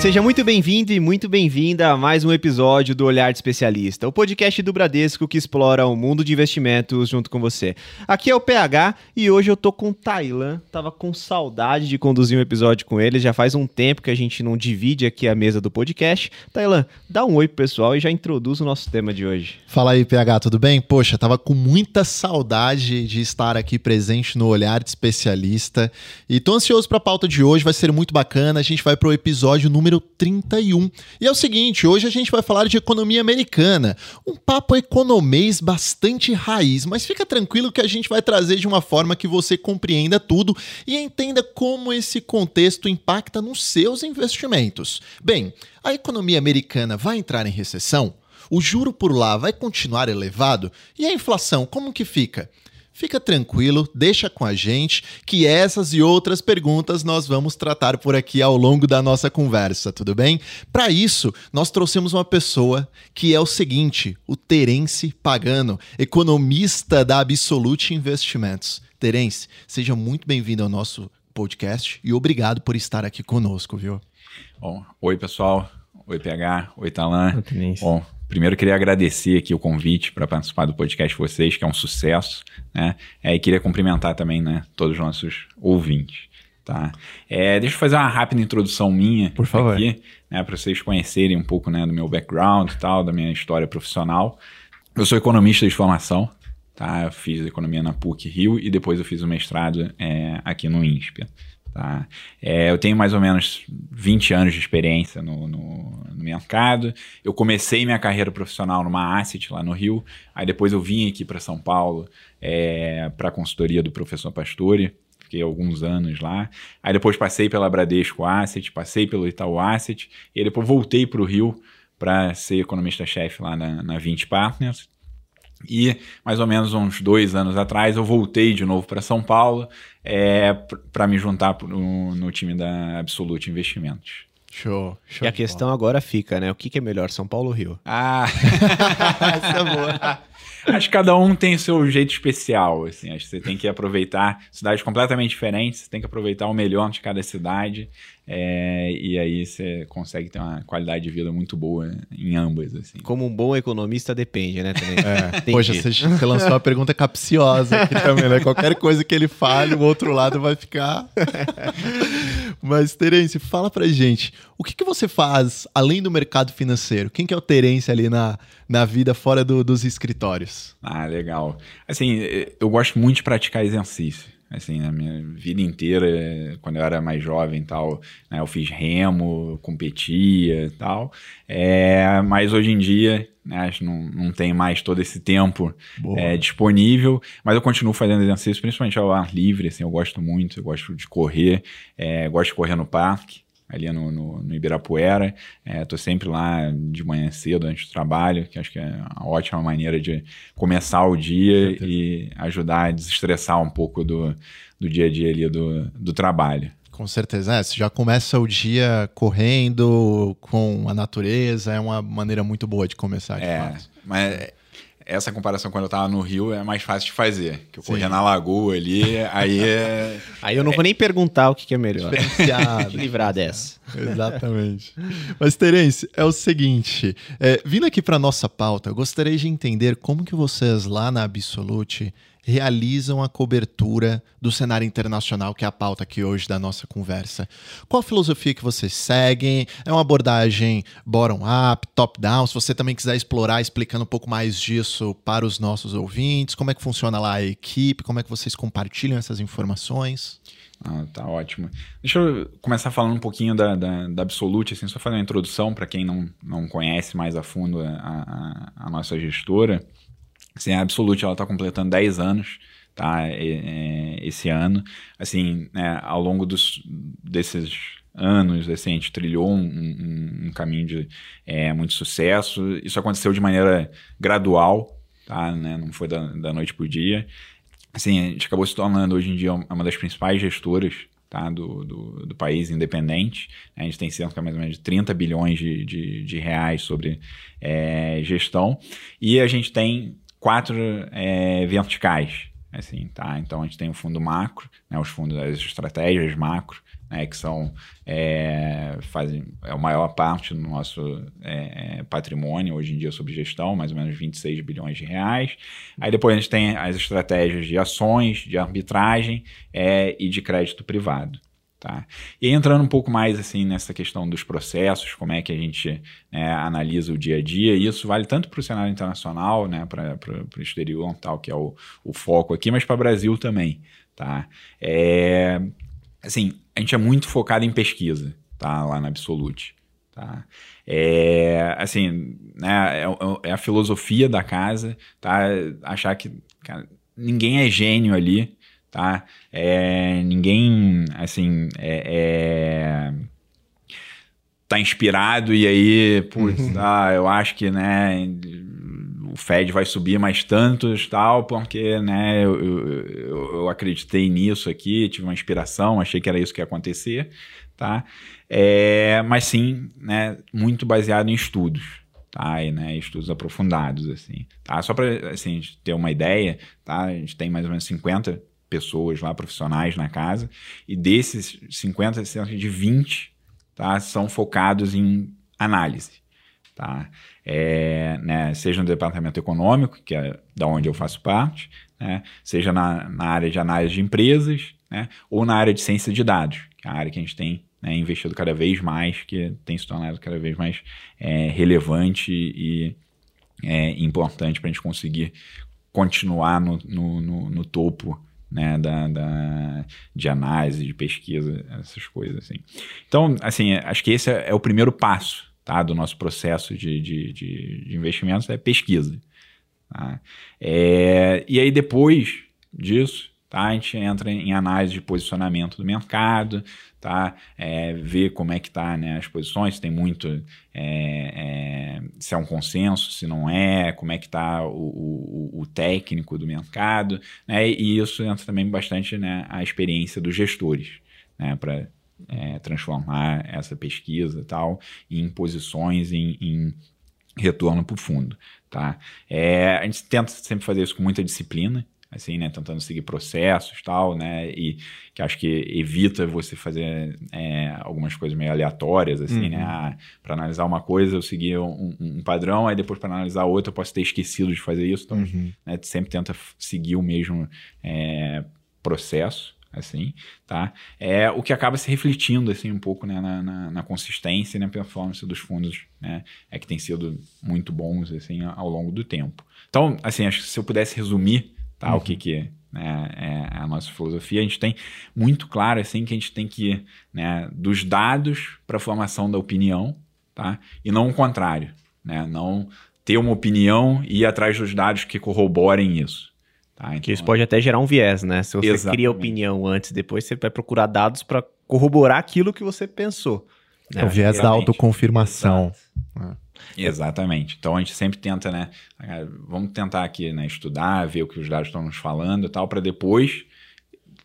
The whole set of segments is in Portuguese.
Seja muito bem-vindo e muito bem-vinda a mais um episódio do Olhar de Especialista, o podcast do Bradesco que explora o mundo de investimentos junto com você. Aqui é o PH e hoje eu tô com o Tailan. Tava com saudade de conduzir um episódio com ele, já faz um tempo que a gente não divide aqui a mesa do podcast. Tailan, dá um oi pro pessoal e já introduz o nosso tema de hoje. Fala aí, PH, tudo bem? Poxa, tava com muita saudade de estar aqui presente no Olhar de Especialista e tô ansioso para a pauta de hoje, vai ser muito bacana. A gente vai pro episódio número número 31. E é o seguinte, hoje a gente vai falar de economia americana. Um papo economês bastante raiz, mas fica tranquilo que a gente vai trazer de uma forma que você compreenda tudo e entenda como esse contexto impacta nos seus investimentos. Bem, a economia americana vai entrar em recessão? O juro por lá vai continuar elevado? E a inflação, como que fica? Fica tranquilo, deixa com a gente que essas e outras perguntas nós vamos tratar por aqui ao longo da nossa conversa, tudo bem? Para isso, nós trouxemos uma pessoa que é o seguinte, o Terence Pagano, economista da Absolute Investimentos. Terence, seja muito bem-vindo ao nosso podcast e obrigado por estar aqui conosco, viu? Bom, oi pessoal, oi PH, oi Talan. Bom, Primeiro, queria agradecer aqui o convite para participar do podcast de vocês, que é um sucesso, né? É, e queria cumprimentar também, né, todos os nossos ouvintes, tá? É, deixa eu fazer uma rápida introdução minha, por favor, aqui, né, para vocês conhecerem um pouco, né, do meu background e tal, da minha história profissional. Eu sou economista de formação, tá? Eu fiz economia na PUC Rio e depois eu fiz o mestrado é, aqui no INSPE. Tá? É, eu tenho mais ou menos 20 anos de experiência no, no, no, mercado. Eu comecei minha carreira profissional numa asset lá no Rio, aí depois eu vim aqui para São Paulo é, para a consultoria do professor Pastore, fiquei alguns anos lá. Aí depois passei pela Bradesco Asset, passei pelo Itaú Asset, e depois voltei para o Rio para ser economista-chefe lá na, na 20 Partners. E mais ou menos uns dois anos atrás eu voltei de novo para São Paulo é, para me juntar no, no, time da Absolute Investimentos. Show, show. E a questão bola. agora fica, né? O que, que é melhor, São Paulo ou Rio? Ah, essa é boa. Acho que cada um tem o seu jeito especial, assim. Acho que você tem que aproveitar cidades completamente diferentes, você tem que aproveitar o melhor de cada cidade. É, e aí você consegue ter uma qualidade de vida muito boa em ambas. Assim. Como um bom economista depende, né? Também. É. Poxa, você, você lançou uma pergunta capciosa aqui também, né? Qualquer coisa que ele fale, o outro lado vai ficar. Mas, Terence, fala pra gente, o que, que você faz além do mercado financeiro? Quem que é o Terence ali na, na vida fora do, dos escritórios? Ah, legal. Assim, eu gosto muito de praticar exercício assim, na minha vida inteira, quando eu era mais jovem e tal, né, eu fiz remo, competia e tal, é, mas hoje em dia, né, acho que não, não tem mais todo esse tempo é, disponível, mas eu continuo fazendo exercício, principalmente ao ar livre, assim, eu gosto muito, eu gosto de correr, é, gosto de correr no parque, ali no, no, no Ibirapuera. Estou é, sempre lá de manhã cedo, antes do trabalho, que acho que é uma ótima maneira de começar o dia e ajudar a desestressar um pouco do, do dia a dia ali do, do trabalho. Com certeza, é, você já começa o dia correndo com a natureza, é uma maneira muito boa de começar, de é, fato. Mas essa comparação quando eu tava no Rio é mais fácil de fazer. Que eu corria na lagoa ali, aí é... Aí eu não vou nem perguntar o que, que é melhor. Livrar dessa. Exatamente. Mas, Terence, é o seguinte: é, vindo aqui para nossa pauta, eu gostaria de entender como que vocês lá na Absolute realizam a cobertura do cenário internacional, que é a pauta aqui hoje da nossa conversa. Qual a filosofia que vocês seguem? É uma abordagem bottom-up, top-down? Se você também quiser explorar, explicando um pouco mais disso para os nossos ouvintes, como é que funciona lá a equipe, como é que vocês compartilham essas informações? Ah, tá ótimo. Deixa eu começar falando um pouquinho da, da, da Absolute, assim, só fazer uma introdução para quem não, não conhece mais a fundo a, a, a nossa gestora. Assim, a Absolute ela está completando 10 anos tá, esse ano. Assim, né, ao longo dos, desses anos, assim, a gente trilhou um, um, um caminho de é, muito sucesso. Isso aconteceu de maneira gradual, tá, né, não foi da, da noite para o dia. Assim, a gente acabou se tornando hoje em dia uma das principais gestoras tá, do, do, do, país independente. A gente tem cerca mais ou menos de 30 bilhões de, de, de reais sobre é, gestão. E a gente tem quatro é, verticais. assim, tá? Então a gente tem o fundo macro, né, os fundos das estratégias macro, né, que são é, fazem é a maior parte do nosso é, é, patrimônio hoje em dia sob gestão, mais ou menos 26 bilhões de reais. Aí depois a gente tem as estratégias de ações, de arbitragem é, e de crédito privado. Tá? E entrando um pouco mais assim nessa questão dos processos, como é que a gente né, analisa o dia a dia, e isso vale tanto para o cenário internacional, né, para o exterior, tal, que é o, o foco aqui, mas para o Brasil também. Tá? É, assim, a gente é muito focado em pesquisa, tá? Lá na Absolute. Tá? É, assim, né, é, é, é a filosofia da casa, tá? Achar que cara, ninguém é gênio ali, tá? É, ninguém, assim, é, é, tá inspirado e aí, putz, uhum. ah, eu acho que, né, o Fed vai subir mais tantos tal, porque, né, eu, eu, eu acreditei nisso aqui, tive uma inspiração, achei que era isso que ia acontecer, tá? É, mas sim, né, muito baseado em estudos, tá? E, né, estudos aprofundados, assim, tá? Só para, assim, ter uma ideia, tá? A gente tem mais ou menos 50 pessoas lá, profissionais na casa, e desses 50, cerca de 20 tá, são focados em análise. Tá? É, né, seja no departamento econômico, que é da onde eu faço parte, né, seja na, na, área de análise de empresas, né, ou na área de ciência de dados, que é a área que a gente tem né, investido cada vez mais, que tem se tornado cada vez mais é, relevante e é, importante para a gente conseguir continuar no, no, no, no topo né, da, da, de análise, de pesquisa, essas coisas assim. Então, assim, acho que esse é, é o primeiro passo tá, do nosso processo de, de, de, de investimentos, é pesquisa. Tá? É, e aí depois disso, tá, a gente entra em análise de posicionamento do mercado, tá? É, ver como é que tá né, as posições, se tem muito, é, é, se é um consenso, se não é, como é que está o, o, o, técnico do mercado, né? E isso entra também bastante né, a experiência dos gestores, né? Para é, transformar essa pesquisa tal em posições, em, em retorno para o fundo, tá? É, a gente tenta sempre fazer isso com muita disciplina, assim, né, tentando seguir processos tal, né, e que acho que evita você fazer é, algumas coisas meio aleatórias, assim, né, uhum. né, ah, para analisar uma coisa eu seguir um, um, padrão, aí depois para analisar outra eu posso ter esquecido de fazer isso, então, uhum. né, sempre tenta seguir o mesmo é, processo, assim, tá? É o que acaba se refletindo, assim, um pouco, né, na, na, na consistência e na performance dos fundos, né, é que tem sido muito bons, assim, ao longo do tempo. Então, assim, acho que se eu pudesse resumir tá? Uhum. O que que né, é a nossa filosofia. A gente tem muito claro assim que a gente tem que ir né, dos dados para a formação da opinião, tá? E não o contrário, né? Não ter uma opinião e ir atrás dos dados que corroborem isso. Tá? Então, que isso pode até gerar um viés, né? Se você exatamente. cria opinião antes e depois, você vai procurar dados para corroborar aquilo que você pensou. Né? É o viés da autoconfirmação. Exato. É. Exatamente. Então a gente sempre tenta, né? Vamos tentar aqui, né? Estudar, ver o que os dados estão nos falando e tal, para depois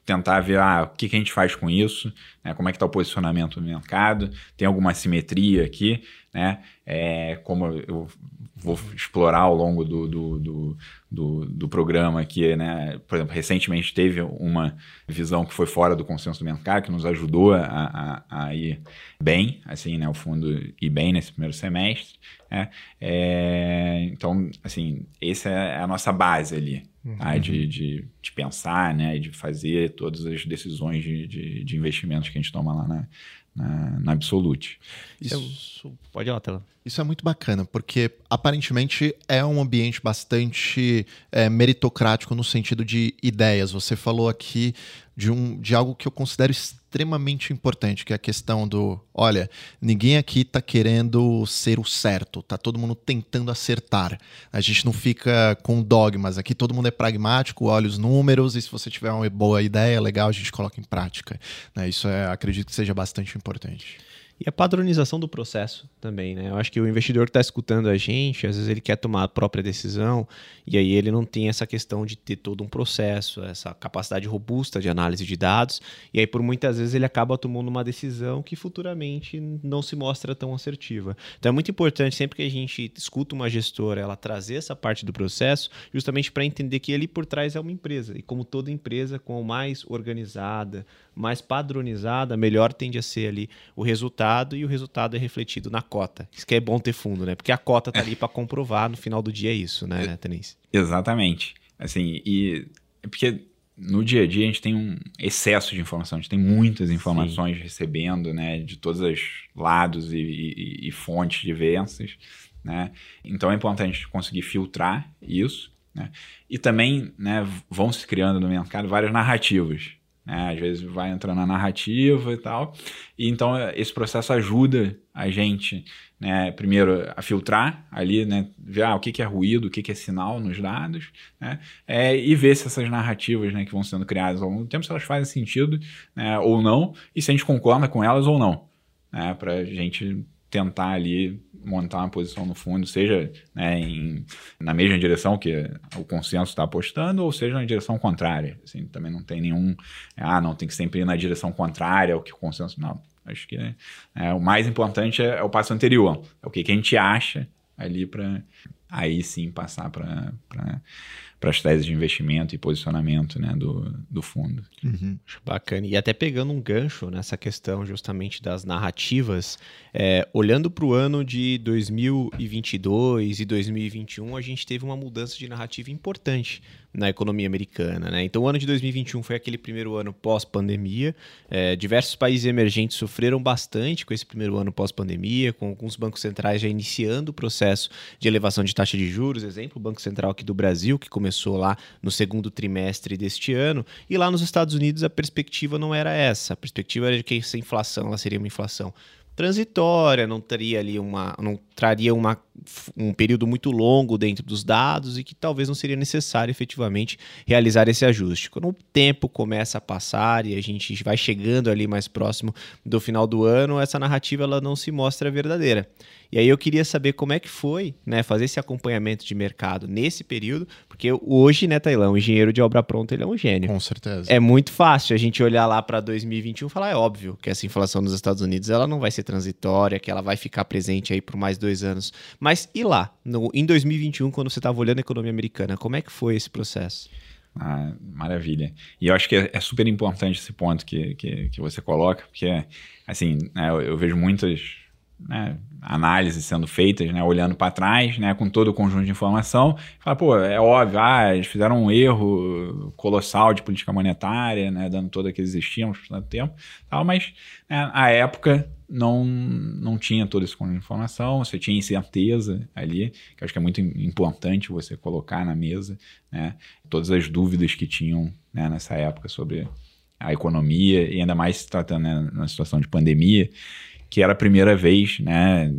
tentar ver ah, o que, que a gente faz com isso, né? como é que está o posicionamento do mercado, tem alguma simetria aqui, né? É, como eu vou explorar ao longo do, do, do, do, do programa aqui, né? Por exemplo, recentemente teve uma visão que foi fora do consenso do mercado, que nos ajudou a, a, a ir bem, assim, né? O fundo ir bem nesse primeiro semestre. Né? É, então, assim, essa é a nossa base ali, tá? uhum. tá? de, de, de, pensar, né? De fazer todas as decisões de, de, de investimentos que a gente toma lá na, na, na Absolute. Isso, pode ir lá, Tela. Isso é muito bacana, porque aparentemente é um ambiente bastante é, meritocrático no sentido de ideias. Você falou aqui de, um, de algo que eu considero extremamente importante, que é a questão do: olha, ninguém aqui está querendo ser o certo, tá todo mundo tentando acertar. A gente não fica com dogmas, aqui todo mundo é pragmático, olha os números, e se você tiver uma boa ideia, legal, a gente coloca em prática. Né? Isso é, acredito que seja bastante importante. E a padronização do processo também, né? Eu acho que o investidor que está escutando a gente, às vezes ele quer tomar a própria decisão e aí ele não tem essa questão de ter todo um processo, essa capacidade robusta de análise de dados, e aí por muitas vezes ele acaba tomando uma decisão que futuramente não se mostra tão assertiva. Então é muito importante sempre que a gente escuta uma gestora, ela trazer essa parte do processo, justamente para entender que ali por trás é uma empresa, e como toda empresa, com mais organizada, mais padronizada, melhor tende a ser ali o resultado e o resultado é refletido na cota. Isso que é bom ter fundo, né? Porque a cota tá ali para comprovar no final do dia é isso, né, é, Tenise? Exatamente. Assim, e é porque no dia a dia a gente tem um excesso de informação, a gente tem muitas informações Sim. recebendo, né, de todos os lados e, e, e fontes diversas, né? Então é importante a gente conseguir filtrar isso, né? E também, né, vão se criando no mercado várias narrativas, né? Às vezes vai entrando na narrativa e tal. E então esse processo ajuda a gente, né, primeiro, a filtrar ali, né, ver ah, o que, que é ruído, o que, que é sinal nos dados, né, é, e ver se essas narrativas né, que vão sendo criadas ao longo do tempo, se elas fazem sentido né, ou não, e se a gente concorda com elas ou não. Né, para a gente tentar ali montar uma posição no fundo, seja né, em, na mesma direção que o consenso está apostando, ou seja na direção contrária. Assim, também não tem nenhum, ah, não, tem que sempre ir na direção contrária ao que o consenso. Não, acho que é, o mais importante é, é, o passo anterior, é o que, que a gente acha ali para aí sim passar para para as teses de investimento e posicionamento né, do, do fundo. Uhum. Bacana. E até pegando um gancho nessa questão justamente das narrativas, é, olhando para o ano de 2022 e 2021, a gente teve uma mudança de narrativa importante na economia americana. Né? Então, o ano de 2021 foi aquele primeiro ano pós-pandemia. É, diversos países emergentes sofreram bastante com esse primeiro ano pós-pandemia, com alguns bancos centrais já iniciando o processo de elevação de taxa de juros. Exemplo, o Banco Central aqui do Brasil, que começou lá no segundo trimestre deste ano. E lá nos Estados Unidos a perspectiva não era essa. A perspectiva era de que essa inflação ela seria uma inflação transitória, não teria ali uma, não traria uma, um período muito longo dentro dos dados e que talvez não seria necessário efetivamente realizar esse ajuste. Quando o tempo começa a passar e a gente vai chegando ali mais próximo do final do ano, essa narrativa ela não se mostra verdadeira. E aí eu queria saber como é que foi, né, fazer esse acompanhamento de mercado nesse período, porque hoje, né, Tailão, o engenheiro de obra pronta, ele é um gênio. Com certeza. É muito fácil a gente olhar lá para 2021 e falar, é óbvio que essa inflação nos Estados Unidos ela não vai ser transitória, que ela vai ficar presente aí por mais dois anos. Mas e lá, no, em 2021, quando você estava olhando a economia americana, como é que foi esse processo? Ah, maravilha. E eu acho que é, é, super importante esse ponto que, que, que você coloca, porque, assim, né, eu, eu vejo muitas né, análises sendo feitas, né, olhando para trás, né, com todo o conjunto de informação, fala, pô, é óbvio, ah, eles fizeram um erro colossal de política monetária, né, dando todo aqueles estímulos por tanto tempo, tal, mas né, a época não, não tinha conjunto de informação, você tinha incerteza ali, que acho que é muito importante você colocar na mesa, né, todas as dúvidas que tinham né, nessa época sobre a economia, e ainda mais se tratando né, na situação de pandemia, que era a primeira vez, né?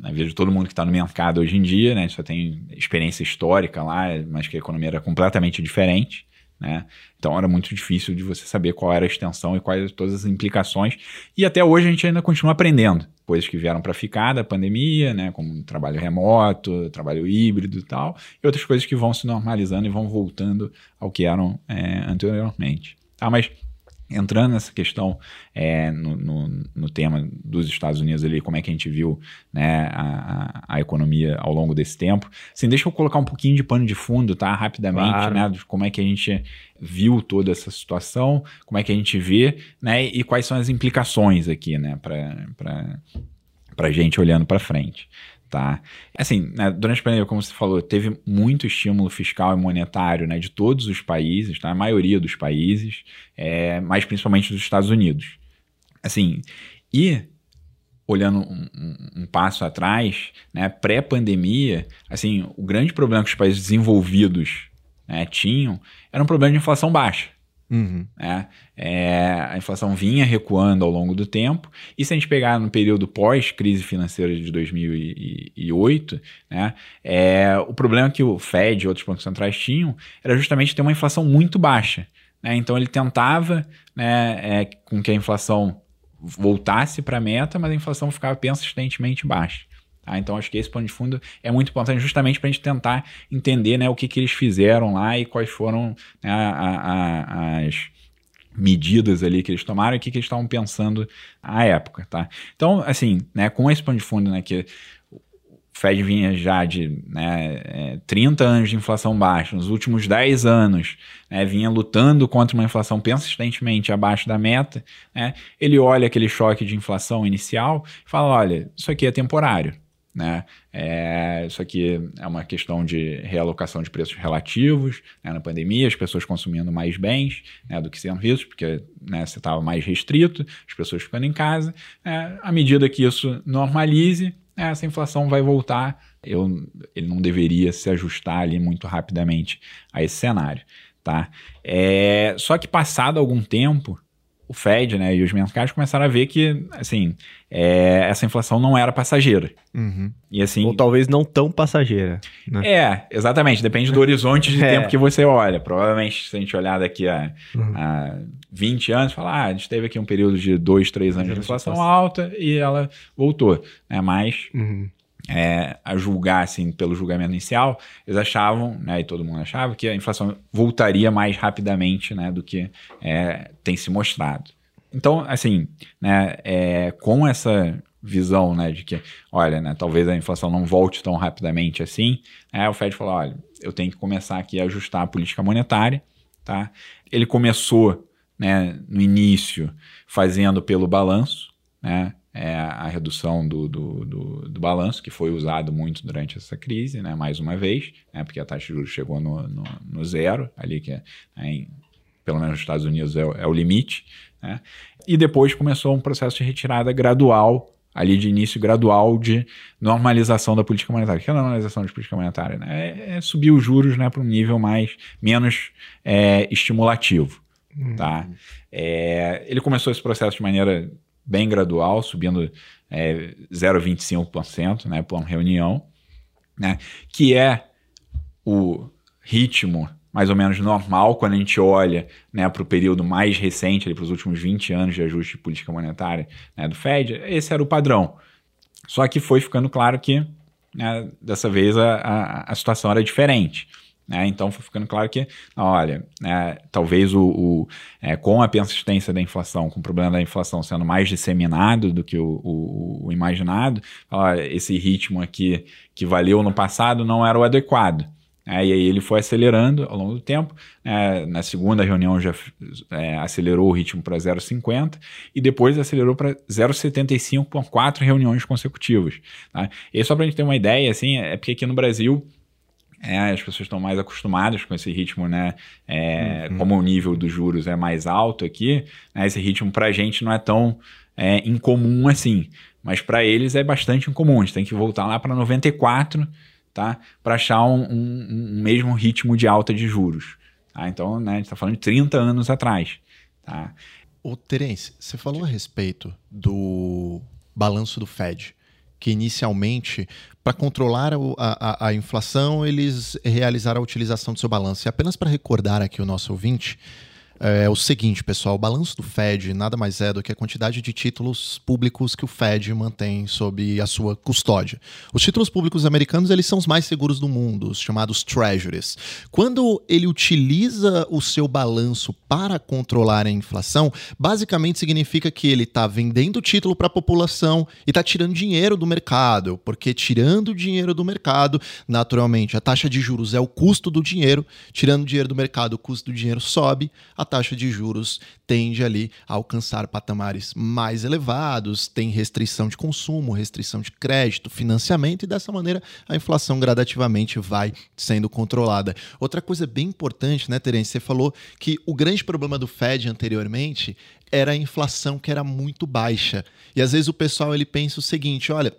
Na vez de todo mundo que está no mercado hoje em dia, né? Só tem experiência histórica lá, mas que a economia era completamente diferente. Né? Então era muito difícil de você saber qual era a extensão e quais todas as implicações. E até hoje a gente ainda continua aprendendo coisas que vieram para ficar da pandemia, né? como trabalho remoto, trabalho híbrido e tal, e outras coisas que vão se normalizando e vão voltando ao que eram é, anteriormente. Tá, mas entrando nessa questão é, no, no, no, tema dos Estados Unidos ali, como é que a gente viu né, a, a, economia ao longo desse tempo. Assim, deixa eu colocar um pouquinho de pano de fundo, tá? Rapidamente, claro. né? De como é que a gente viu toda essa situação, como é que a gente vê, né? E quais são as implicações aqui, né? Para a gente olhando para frente. Tá? Assim, né, durante a pandemia, como você falou, teve muito estímulo fiscal e monetário né, de todos os países, tá? a maioria dos países, é, mas principalmente dos Estados Unidos. Assim, e olhando um, um, passo atrás, né, pré-pandemia, assim, o grande problema que os países desenvolvidos né, tinham era um problema de inflação baixa. Uhum. Né? É, a inflação vinha recuando ao longo do tempo, e se a gente pegar no período pós-crise financeira de 2008, né, é, o problema que o Fed e outros bancos centrais tinham era justamente ter uma inflação muito baixa. Né? Então ele tentava né, é, com que a inflação voltasse para a meta, mas a inflação ficava persistentemente baixa. Tá? Então, acho que esse plano de fundo é muito importante justamente para a gente tentar entender né, o que, que eles fizeram lá e quais foram né, a, a, as medidas ali que eles tomaram e o que, que eles estavam pensando à época. Tá? Então, assim, né, com esse plano de fundo né, que o Fed vinha já de né, 30 é, anos de inflação baixa, nos últimos 10 anos né, vinha lutando contra uma inflação persistentemente abaixo da meta, né, ele olha aquele choque de inflação inicial e fala: olha, isso aqui é temporário. Né? É, isso aqui é uma questão de realocação de preços relativos. Né? Na pandemia, as pessoas consumindo mais bens né, do que serviços, porque né, você estava mais restrito, as pessoas ficando em casa. É, à medida que isso normalize, é, essa inflação vai voltar. Eu, ele não deveria se ajustar ali muito rapidamente a esse cenário. Tá? É, só que passado algum tempo, o Fed né, e os mercados começaram a ver que assim, é, essa inflação não era passageira. Uhum. E assim, Ou talvez não tão passageira. Né? É, exatamente. Depende do horizonte de é. tempo que você olha. Provavelmente, se a gente olhar daqui a, uhum. a 20 anos, falar, ah, a gente teve aqui um período de 2, 3 anos de inflação alta e ela voltou. Né? Mas uhum é, a julgar, assim, pelo julgamento inicial, eles achavam, né, e todo mundo achava, que a inflação voltaria mais rapidamente, né, do que é, tem se mostrado. Então, assim, né, é, com essa visão, né, de que, olha, né, talvez a inflação não volte tão rapidamente assim, né, o Fed falou, olha, eu tenho que começar aqui a ajustar a política monetária, tá? Ele começou, né, no início, fazendo pelo balanço, né, é a redução do, do, do, do, balanço, que foi usado muito durante essa crise, né, mais uma vez, né, porque a taxa de juros chegou no, no, no zero, ali que é, é em, pelo menos nos Estados Unidos é, é o limite, né, e depois começou um processo de retirada gradual, ali de início gradual de normalização da política monetária. O que é a normalização de política monetária? Né? É, é subir os juros né, para um nível mais menos é, estimulativo. Uhum. Tá? Ele começou esse processo de maneira bem gradual, subindo é, 0,25% né, por reunião, né, que é o ritmo mais ou menos normal quando a gente olha né, para o período mais recente, para os últimos 20 anos de ajuste de política monetária né, do Fed, esse era o padrão. Só que foi ficando claro que né, dessa vez a, a, a situação era diferente. Né? Então foi ficando claro que, olha, né, talvez o, o é, com a persistência da inflação, com o problema da inflação sendo mais disseminado do que o, o, o imaginado, olha, esse ritmo aqui que valeu no passado não era o adequado. É, e aí ele foi acelerando ao longo do tempo. Na segunda reunião já é, acelerou o ritmo para 0,50 e depois acelerou para 0,75 por quatro reuniões consecutivas. Tá? E só para a gente ter uma ideia, assim, é porque aqui no Brasil é, as pessoas estão mais acostumadas com esse ritmo, né? É, uhum. Como o nível dos juros é mais alto aqui, né, esse ritmo para a gente não é tão é, incomum assim. Mas para eles é bastante incomum. A gente tem que voltar lá para 94, tá? Para achar um, um, um, mesmo ritmo de alta de juros. Tá? Então, né, a gente está falando de 30 anos atrás. Tá? Ô, Terence, você falou a respeito do balanço do Fed que inicialmente, para controlar a, a, a, inflação, eles realizaram a utilização do seu balanço. E apenas para recordar aqui o nosso ouvinte, é o seguinte, pessoal: o balanço do Fed nada mais é do que a quantidade de títulos públicos que o Fed mantém sob a sua custódia. Os títulos públicos americanos eles são os mais seguros do mundo, os chamados treasuries. Quando ele utiliza o seu balanço para controlar a inflação, basicamente significa que ele está vendendo título para a população e está tirando dinheiro do mercado, porque tirando dinheiro do mercado, naturalmente, a taxa de juros é o custo do dinheiro, tirando dinheiro do mercado, o custo do dinheiro sobe, a taxa de juros tende ali a alcançar patamares mais elevados, tem restrição de consumo, restrição de crédito, financiamento, e dessa maneira a inflação gradativamente vai sendo controlada. Outra coisa bem importante, né, Terence? Você falou que o grande problema do Fed anteriormente era a inflação que era muito baixa. E às vezes o pessoal ele pensa o seguinte: olha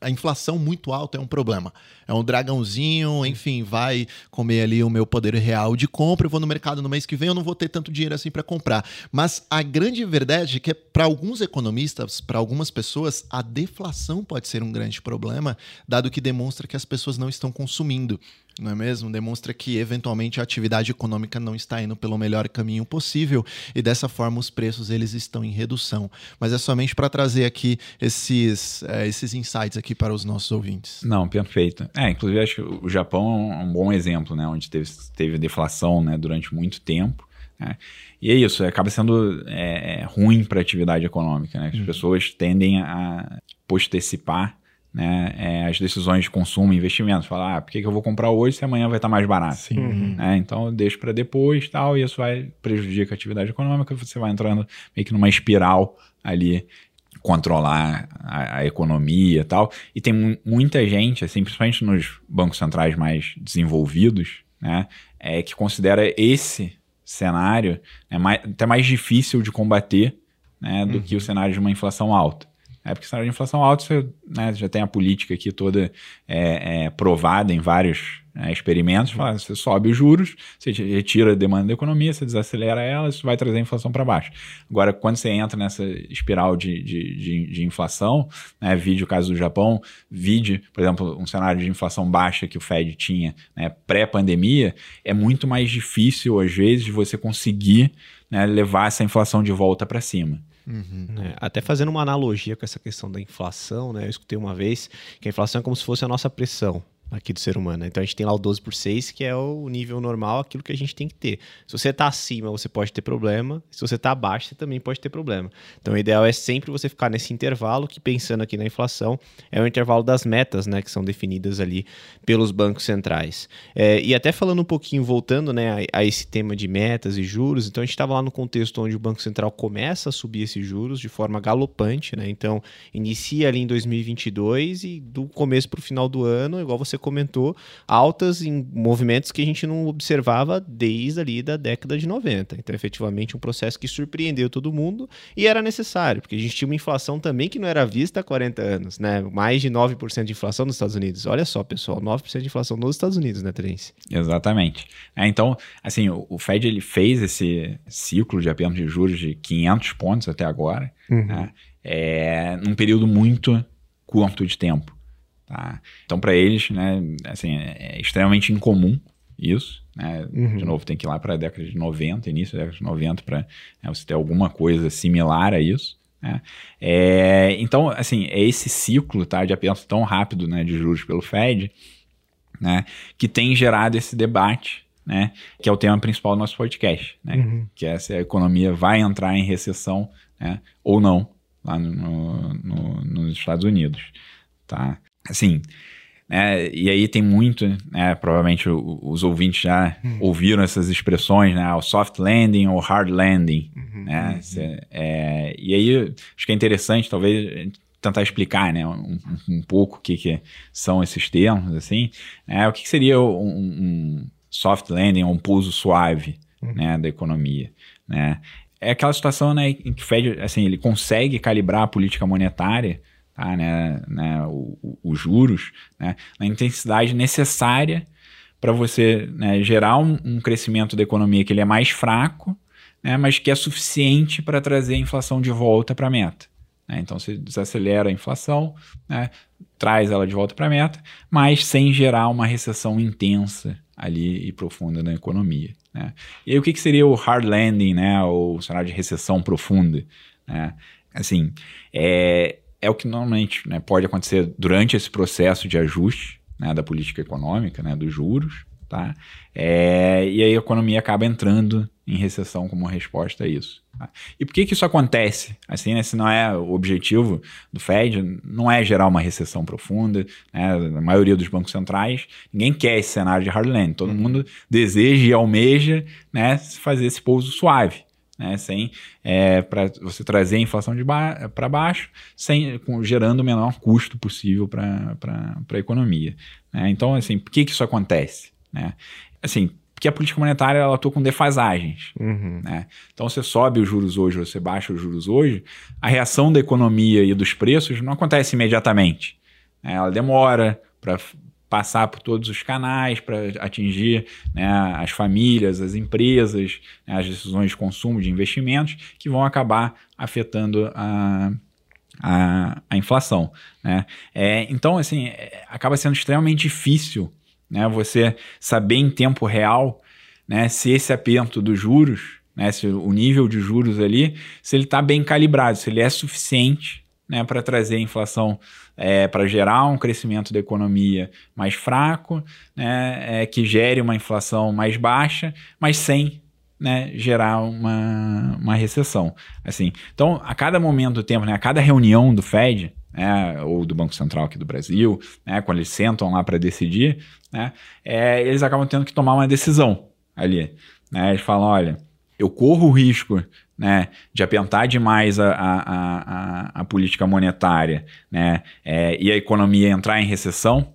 a inflação muito alta é um problema. É um dragãozinho, enfim, vai comer ali o meu poder real de compra. Eu vou no mercado no mês que vem, eu não vou ter tanto dinheiro assim para comprar. Mas a grande verdade é que, para alguns economistas, para algumas pessoas, a deflação pode ser um grande problema, dado que demonstra que as pessoas não estão consumindo. Não é mesmo? Demonstra que eventualmente a atividade econômica não está indo pelo melhor caminho possível e dessa forma os preços eles estão em redução. Mas é somente para trazer aqui esses, é, esses insights aqui para os nossos ouvintes. Não, perfeito. É, inclusive acho que o Japão é um bom exemplo, né? Onde teve, teve deflação né, durante muito tempo. Né? E é isso, acaba sendo é, é ruim para a atividade econômica. Né? As uhum. pessoas tendem a postecipar né, é, as decisões de consumo e investimentos. Falar, ah, por que, que eu vou comprar hoje se amanhã vai estar mais barato? Sim. Uhum. Né? Então eu deixo para depois tal, e isso vai prejudicar a atividade econômica, você vai entrando meio que numa espiral ali controlar a, a economia e tal. E tem muita gente, assim, principalmente nos bancos centrais mais desenvolvidos, né, é, que considera esse cenário é mais, até mais difícil de combater né, do uhum. que o cenário de uma inflação alta. É porque cenário de inflação alta você né, já tem a política aqui toda é, é, provada em vários né, experimentos. Fala, você sobe os juros, você retira a demanda da economia, você desacelera ela, isso vai trazer a inflação para baixo. Agora, quando você entra nessa espiral de, de, de, de inflação, né, vide o caso do Japão, vide, por exemplo, um cenário de inflação baixa que o Fed tinha né, pré-pandemia, é muito mais difícil, às vezes, de você conseguir né, levar essa inflação de volta para cima. Uhum. É, até fazendo uma analogia com essa questão da inflação, né? Eu escutei uma vez que a inflação é como se fosse a nossa pressão aqui do ser humano. Né? Então a gente tem lá o 12 por 6, que é o nível normal, aquilo que a gente tem que ter. Se você está acima, você pode ter problema. Se você está abaixo, você também pode ter problema. Então o ideal é sempre você ficar nesse intervalo, que pensando aqui na inflação, é o intervalo das metas, né, que são definidas ali pelos bancos centrais. É, e até falando um pouquinho, voltando né, a, a, esse tema de metas e juros, então a gente estava lá no contexto onde o Banco Central começa a subir esses juros de forma galopante, né? Então inicia ali em 2022 e do começo para o final do ano, igual você comentou, altas em movimentos que a gente não observava desde ali da década de 90. Então, efetivamente, um processo que surpreendeu todo mundo e era necessário, porque a gente tinha uma inflação também que não era vista há 40 anos, né? Mais de 9% de inflação nos Estados Unidos. Olha só, pessoal, 9% de inflação nos Estados Unidos, né, Terence? Exatamente. É, então, assim, o, o, Fed ele fez esse ciclo de apenas de juros de 500 pontos até agora, uhum. né? é, num período muito curto de tempo. Tá? Então, para eles, né, assim, é, extremamente incomum isso. Né? Uhum. De novo, tem que ir lá para a década de 90, início da década de 90, para né, você ter alguma coisa similar a isso. Né? É, então, assim, é esse ciclo tá, de apenas tão rápido né, de juros pelo Fed né, que tem gerado esse debate, né, que é o tema principal do nosso podcast, né, uhum. que é se a economia vai entrar em recessão né, ou não lá no, no, nos Estados Unidos. Tá? Assim, né, e aí tem muito, né, provavelmente os ouvintes já uhum. ouviram essas expressões, né, o soft landing ou hard landing, uhum, né, uhum. Cê, é, e aí acho que é interessante talvez tentar explicar, né, um, um pouco o que, que são esses termos, assim, né, o que, que seria um, um, soft landing ou um pouso suave, uhum. né, da economia, né, é aquela situação, né, em que o Fed, assim, ele consegue calibrar a política monetária tá, né, né, os juros, né, na intensidade necessária para você né, gerar um, um, crescimento da economia que ele é mais fraco, né, mas que é suficiente para trazer a inflação de volta para a meta. Né? Então você desacelera a inflação, né, traz ela de volta para a meta, mas sem gerar uma recessão intensa ali e profunda na economia. Né? E aí o que, que seria o hard landing, né, ou cenário de recessão profunda? Né? Assim, é, é o que normalmente né, pode acontecer durante esse processo de ajuste né, da política econômica, né, dos juros, tá? É, e aí a economia acaba entrando em recessão como resposta a isso. Tá? E por que, que isso acontece? Assim, né, se não é o objetivo do Fed, não é gerar uma recessão profunda, né? a maioria dos bancos centrais, ninguém quer esse cenário de hard landing, todo uhum. mundo deseja e almeja né, fazer esse pouso suave né, sem é, para você trazer a inflação ba para baixo, sem com, gerando o menor custo possível para a economia. Né? Então, assim, por que, que isso acontece? Né? Assim, porque a política monetária ela atua com defasagens. Uhum. Né? Então, você sobe os juros hoje, você baixa os juros hoje, a reação da economia e dos preços não acontece imediatamente. Né? Ela demora para passar por todos os canais para atingir né, as famílias, as empresas, né, as decisões de consumo, de investimentos, que vão acabar afetando a, a, a inflação. Né? É, então, assim, é, acaba sendo extremamente difícil né, você saber em tempo real né, se esse aperto dos juros, né, se o nível de juros ali, se ele está bem calibrado, se ele é suficiente né, para trazer a inflação, é, para gerar um crescimento da economia mais fraco, né, é, que gere uma inflação mais baixa, mas sem né, gerar uma, uma recessão. Assim, então, a cada momento do tempo, né, a cada reunião do Fed, né, ou do Banco Central aqui do Brasil, né, quando eles sentam lá para decidir, né, é, eles acabam tendo que tomar uma decisão ali. Né, eles falam, olha, eu corro o risco né, de apentar demais a, a, a, a política monetária né, é, e a economia entrar em recessão,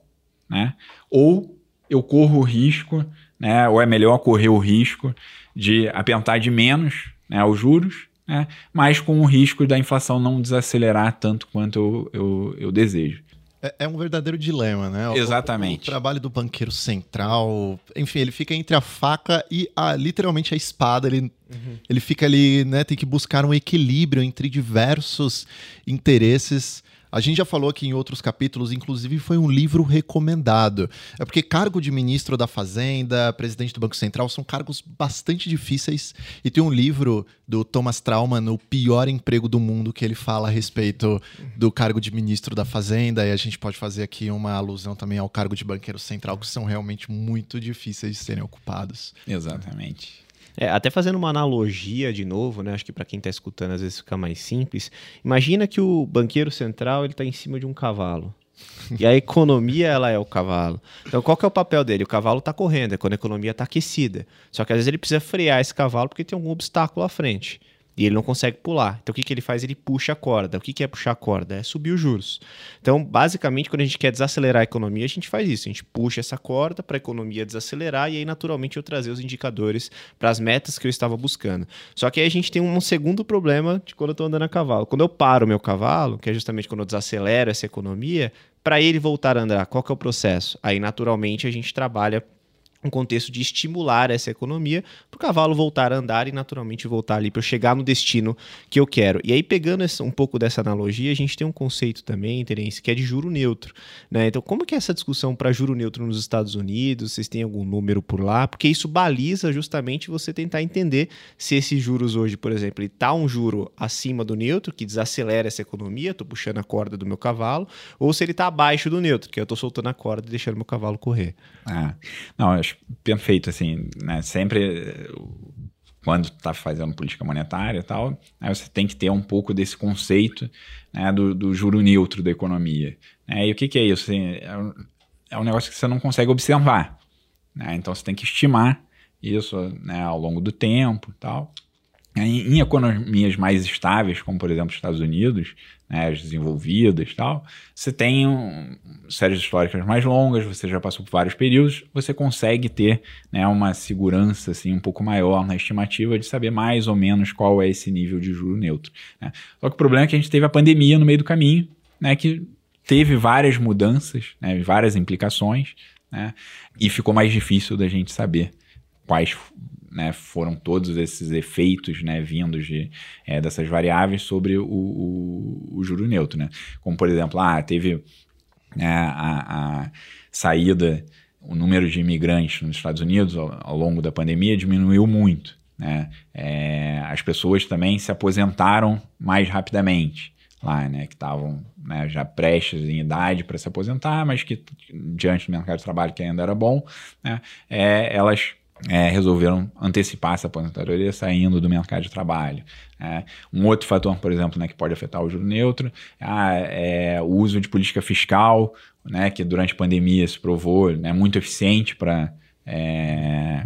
né, ou eu corro o risco, né, ou é melhor correr o risco de apentar de menos né, os juros, né, mas com o risco da inflação não desacelerar tanto quanto eu, eu, eu desejo. É, é, um verdadeiro dilema, né? Exatamente. O, o, trabalho do banqueiro central, enfim, ele fica entre a faca e a, literalmente a espada. Ele, uhum. ele fica ali, né? Tem que buscar um equilíbrio entre diversos interesses. A gente já falou aqui em outros capítulos, inclusive foi um livro recomendado. É porque cargo de ministro da Fazenda, presidente do Banco Central, são cargos bastante difíceis. E tem um livro do Thomas Trauman, O Pior Emprego do Mundo, que ele fala a respeito do cargo de ministro da Fazenda. E a gente pode fazer aqui uma alusão também ao cargo de banqueiro central, que são realmente muito difíceis de serem ocupados. Exatamente. É, até fazendo uma analogia de novo, né? Acho que para quem está escutando às vezes fica mais simples. Imagina que o banqueiro central ele está em cima de um cavalo. E a economia ela é o cavalo. Então qual que é o papel dele? O cavalo está correndo, é quando a economia está aquecida. Só que às vezes ele precisa frear esse cavalo porque tem algum obstáculo à frente. E ele não consegue pular. Então o que, que ele faz? Ele puxa a corda. O que, que é puxar a corda? É subir os juros. Então, basicamente, quando a gente quer desacelerar a economia, a gente faz isso. A gente puxa essa corda para a economia desacelerar e aí, naturalmente, eu trazer os indicadores para as metas que eu estava buscando. Só que aí a gente tem um segundo problema de quando eu estou andando a cavalo. Quando eu paro o meu cavalo, que é justamente quando eu desacelero essa economia, para ele voltar a andar, qual que é o processo? Aí, naturalmente, a gente trabalha um contexto de estimular essa economia para o cavalo voltar a andar e naturalmente voltar ali para eu chegar no destino que eu quero. E aí, pegando essa, um pouco dessa analogia, a gente tem um conceito também, Terence, que é de juro neutro. Né? Então, como que é essa discussão para juro neutro nos Estados Unidos? Vocês têm algum número por lá? Porque isso baliza justamente você tentar entender se esses juros hoje, por exemplo, está um juro acima do neutro, que desacelera essa economia, estou puxando a corda do meu cavalo, ou se ele está abaixo do neutro, que eu estou soltando a corda e deixando meu cavalo correr. Ah, não, acho perfeito, assim, né? Sempre quando está fazendo política monetária e tal, né, você tem que ter um pouco desse conceito né, do, do, juro neutro da economia. Né? E o que, que é isso? Assim, é, um, é, um, negócio que você não consegue observar. Né? Então você tem que estimar isso né, ao longo do tempo e tal. Em, economias mais estáveis, como por exemplo os Estados Unidos, né, as desenvolvidas e tal, você tem um, séries históricas mais longas, você já passou por vários períodos, você consegue ter né, uma segurança assim, um pouco maior na estimativa de saber mais ou menos qual é esse nível de juro neutro. Né. Só que o problema é que a gente teve a pandemia no meio do caminho, né, que teve várias mudanças, né, várias implicações, né, e ficou mais difícil da gente saber quais né, foram todos esses efeitos né, vindos de, é, dessas variáveis sobre o, o, o, juro neutro. Né? Como, por exemplo, ah, teve né, a, a, saída, o número de imigrantes nos Estados Unidos ao, ao longo da pandemia diminuiu muito. Né? É, as pessoas também se aposentaram mais rapidamente lá, né, que estavam né, já prestes em idade para se aposentar, mas que diante do mercado de trabalho que ainda era bom, né, é, elas é, resolveram antecipar essa aposentadoria saindo do mercado de trabalho. É, um outro fator, por exemplo, né, que pode afetar o juro neutro ah, é o uso de política fiscal, né, que durante a pandemia se provou né, muito eficiente para é,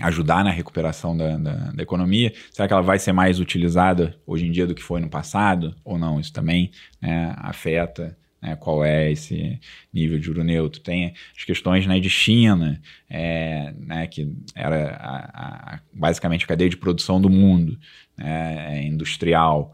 ajudar na recuperação da, da, da, economia. Será que ela vai ser mais utilizada hoje em dia do que foi no passado ou não? Isso também né, afeta né, qual é esse nível de juro neutro. Tem as questões né, de China, é, né, que era a, a, basicamente a cadeia de produção do mundo, né, é industrial.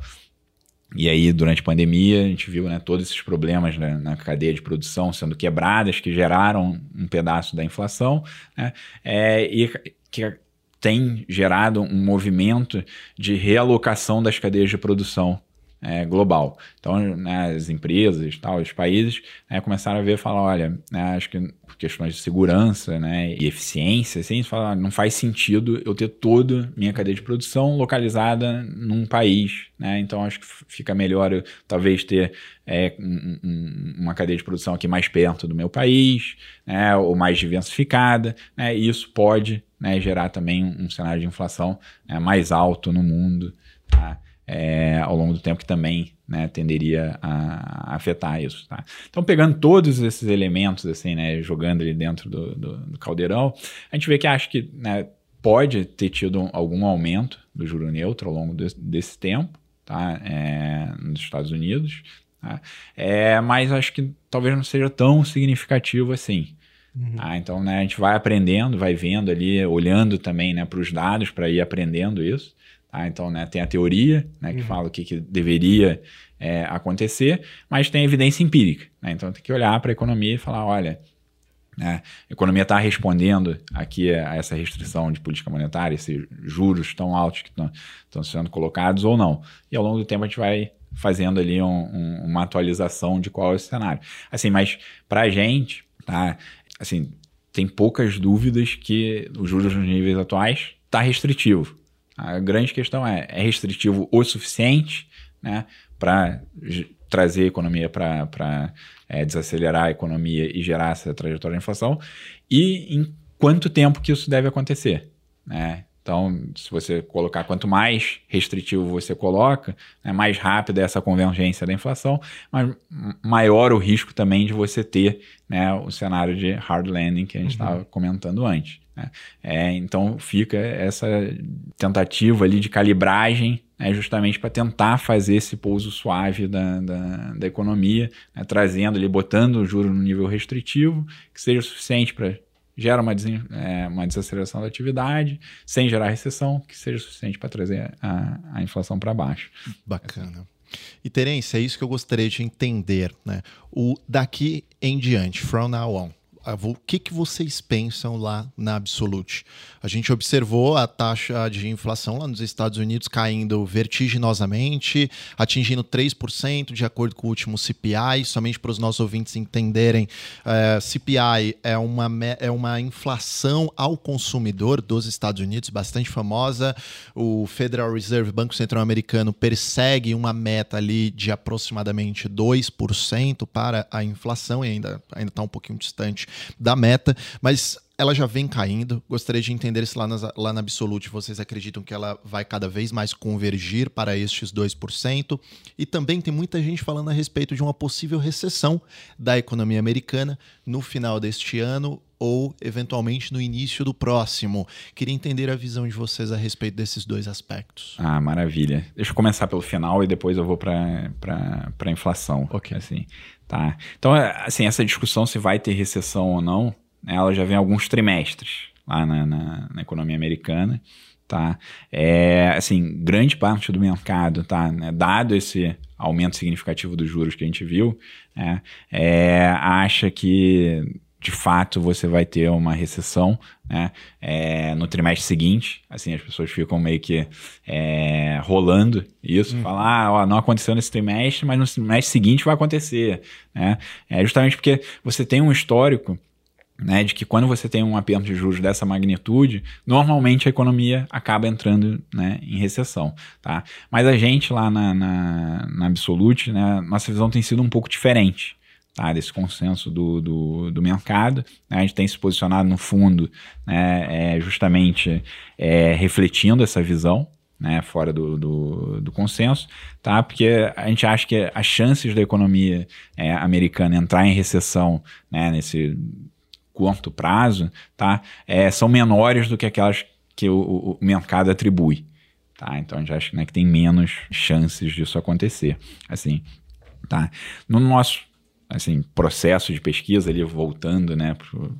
E aí, durante a pandemia, a gente viu né, todos esses problemas né, na cadeia de produção sendo quebradas, que geraram um pedaço da inflação, né, é, e que tem gerado um movimento de realocação das cadeias de produção é, global. Então, né, as empresas, tal, os países né, começaram a ver e falar, olha, né, acho que por questões de segurança né, e eficiência, assim, fala, não faz sentido eu ter toda minha cadeia de produção localizada num país. Né? Então, acho que fica melhor eu, talvez ter é, um, um, uma cadeia de produção aqui mais perto do meu país, né, ou mais diversificada. Né? E isso pode né, gerar também um cenário de inflação né, mais alto no mundo. Tá? É, ao longo do tempo que também né, tenderia a, a, afetar isso. Tá? Então, pegando todos esses elementos, assim, né, jogando ali dentro do, do, do caldeirão, a gente vê que acho que né, pode ter tido algum aumento do juro neutro ao longo de, desse tempo, tá? É, nos Estados Unidos, tá? É, mas acho que talvez não seja tão significativo assim. Uhum. Tá? Então, né, a gente vai aprendendo, vai vendo ali, olhando também né, para os dados para ir aprendendo isso. Tá? Então, né, tem a teoria né, que uhum. fala o que, que deveria é, acontecer, mas tem a evidência empírica. Né? Então, tem que olhar para a economia e falar: olha, né, a economia está respondendo aqui a essa restrição de política monetária, esses juros tão altos que estão sendo colocados ou não. E ao longo do tempo a gente vai fazendo ali um, um, uma atualização de qual é o cenário. Assim, mas para a gente, tá, assim, tem poucas dúvidas que os juros nos níveis atuais está restritivo. A grande questão é: é restritivo o suficiente né, para trazer a economia para é, desacelerar a economia e gerar essa trajetória de inflação? E em quanto tempo que isso deve acontecer? Né? Então, se você colocar quanto mais restritivo você coloca, né, mais rápida é essa convergência da inflação, mas maior o risco também de você ter né, o cenário de hard landing que a gente estava uhum. comentando antes. Né? É, então fica essa tentativa ali de calibragem né, justamente para tentar fazer esse pouso suave da, da, da economia, né, trazendo ali, botando o juro no nível restritivo, que seja suficiente para gerar uma, é, uma desaceleração da atividade, sem gerar recessão, que seja suficiente para trazer a, a inflação para baixo. Bacana. E Terence, é isso que eu gostaria de entender, né? O daqui em diante, from now on o que, que vocês pensam lá na Absolute? A gente observou a taxa de inflação lá nos Estados Unidos caindo vertiginosamente, atingindo 3% de acordo com o último CPI. Somente para os nossos ouvintes entenderem, é, CPI é uma, é uma inflação ao consumidor dos Estados Unidos, bastante famosa. O Federal Reserve, Banco Central Americano, persegue uma meta ali de aproximadamente 2% para a inflação e ainda está um pouquinho distante da meta, mas ela já vem caindo. Gostaria de entender se lá, nas, lá na Absolute vocês acreditam que ela vai cada vez mais convergir para estes 2%. E também tem muita gente falando a respeito de uma possível recessão da economia americana no final deste ano ou eventualmente no início do próximo. Queria entender a visão de vocês a respeito desses dois aspectos. Ah, maravilha. Deixa eu começar pelo final e depois eu vou para a inflação. Ok. Assim, tá. Então, é, assim, essa discussão se vai ter recessão ou não né, ela já vem alguns trimestres lá na, na, na economia americana, tá? É, assim, grande parte do mercado, tá? Né, dado esse aumento significativo dos juros que a gente viu, é, é, acha que de fato você vai ter uma recessão né, é, no trimestre seguinte. Assim, as pessoas ficam meio que é, rolando isso, hum. falar, ah, ó, não aconteceu nesse trimestre, mas no trimestre seguinte vai acontecer. Né? É justamente porque você tem um histórico né, de que quando você tem um aperto de juros dessa magnitude, normalmente a economia acaba entrando né, em recessão. Tá? Mas a gente lá na, na, na Absolute, né, nossa visão tem sido um pouco diferente. Tá, desse consenso do, do, do mercado. Né, a gente tem se posicionado no fundo né, é, justamente é, refletindo essa visão, né, fora do, do, do, consenso, tá? Porque a gente acha que as chances da economia é, americana entrar em recessão né, nesse curto prazo, tá? É, são menores do que aquelas que o, o mercado atribui. Tá? Então a gente acha né, que tem menos chances disso acontecer. Assim, tá? No nosso assim, processo de pesquisa, ali voltando né, para o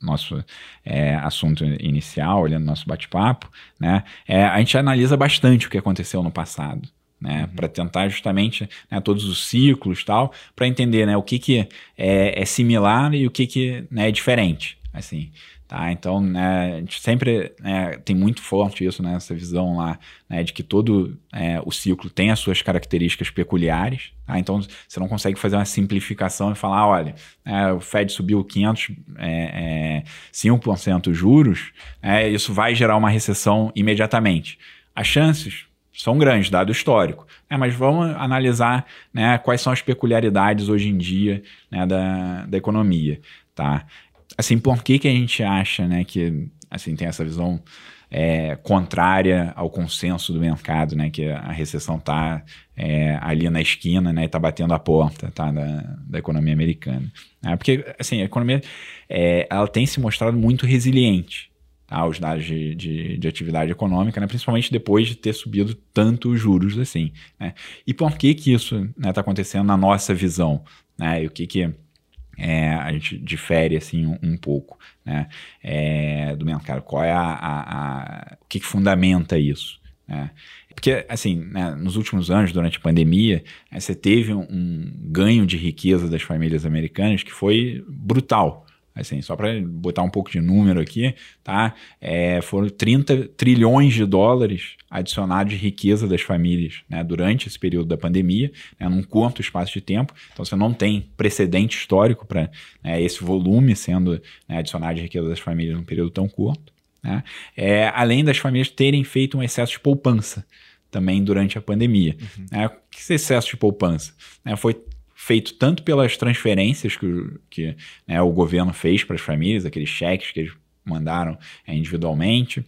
nosso é, assunto inicial, olhando nosso bate-papo, né, é, a gente analisa bastante o que aconteceu no passado né, uhum. para tentar justamente né, todos os ciclos tal, para entender né, o que, que é, é, similar e o que, que né, é diferente. Assim, Tá, então, né, a gente sempre né, tem muito forte isso, né, essa visão lá, né, de que todo é, o ciclo tem as suas características peculiares. Tá? Então, você não consegue fazer uma simplificação e falar, olha, é, o Fed subiu 500, é, é, 5% juros, é, isso vai gerar uma recessão imediatamente. As chances são grandes, dado histórico. É, mas vamos analisar né, quais são as peculiaridades hoje em dia né, da, da economia. Tá? Assim, por que, que a gente acha né, que assim, tem essa visão é, contrária ao consenso do mercado, né, que a recessão está é, ali na esquina né, está batendo a porta tá, da, da economia americana. É, porque assim, a economia é, ela tem se mostrado muito resiliente tá, aos dados de, de, de, atividade econômica, né, principalmente depois de ter subido tanto os juros assim. Né? E por que, que isso está né, tá acontecendo na nossa visão? Né, e o que, que é, a gente difere assim um, um pouco né, é, do mercado. Qual é a, a, a, o que, que fundamenta isso? Né? Porque, assim, né, nos últimos anos, durante a pandemia, né, você teve um, um ganho de riqueza das famílias americanas que foi brutal. Assim, só para botar um pouco de número aqui, tá? É, foram 30 trilhões de dólares adicionados de riqueza das famílias né, durante esse período da pandemia, né, num curto espaço de tempo. Então você não tem precedente histórico para né, esse volume sendo né, adicionado de riqueza das famílias num período tão curto. Né? É, além das famílias terem feito um excesso de poupança também durante a pandemia. Uhum. É, o que esse excesso de poupança? É, foi feito tanto pelas transferências que, que né, o governo fez para as famílias, aqueles cheques que eles mandaram é, individualmente,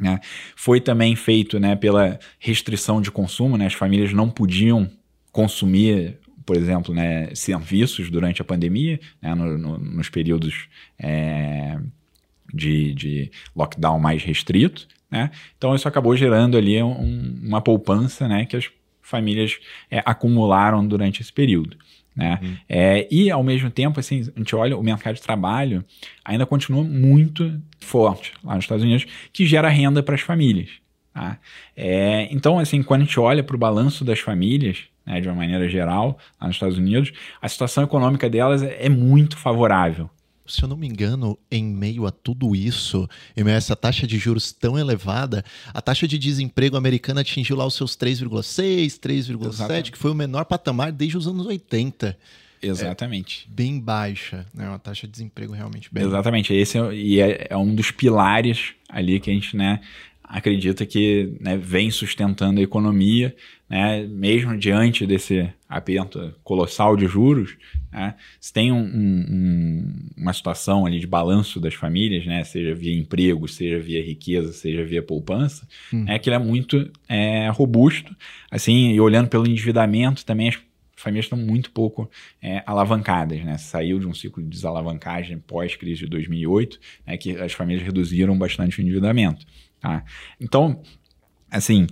né? Foi também feito né, pela restrição de consumo, né? as famílias não podiam consumir, por exemplo, né, serviços durante a pandemia, né, no, no, nos períodos é, de, de, lockdown mais restrito. Né? Então isso acabou gerando ali um, uma poupança né, que as famílias é, acumularam durante esse período. Né? Uhum. É, e, ao mesmo tempo, assim, a gente olha, o mercado de trabalho ainda continua muito forte lá nos Estados Unidos, que gera renda para as famílias. Tá? É, então, assim, quando a gente olha para o balanço das famílias, né, de uma maneira geral, lá nos Estados Unidos, a situação econômica delas é muito favorável se eu não me engano, em meio a tudo isso, em meio a essa taxa de juros tão elevada, a taxa de desemprego americana atingiu lá os seus 3,6, 3,7, que foi o menor patamar desde os anos 80. Exatamente. É bem baixa, né? Uma taxa de desemprego realmente bem Exatamente. Esse é, e é, é um dos pilares ali que a gente, né, acredita que né, vem sustentando a economia, né, mesmo diante desse aperto colossal de juros, né, se tem um, um, uma situação ali de balanço das famílias, né, seja via emprego, seja via riqueza, seja via poupança, hum. é que ele é muito é, robusto, assim, e olhando pelo endividamento também as famílias estão muito pouco é, alavancadas, né? Saiu de um ciclo de desalavancagem pós-crise de 2008, né, que as famílias reduziram bastante o endividamento. Tá? Então, assim,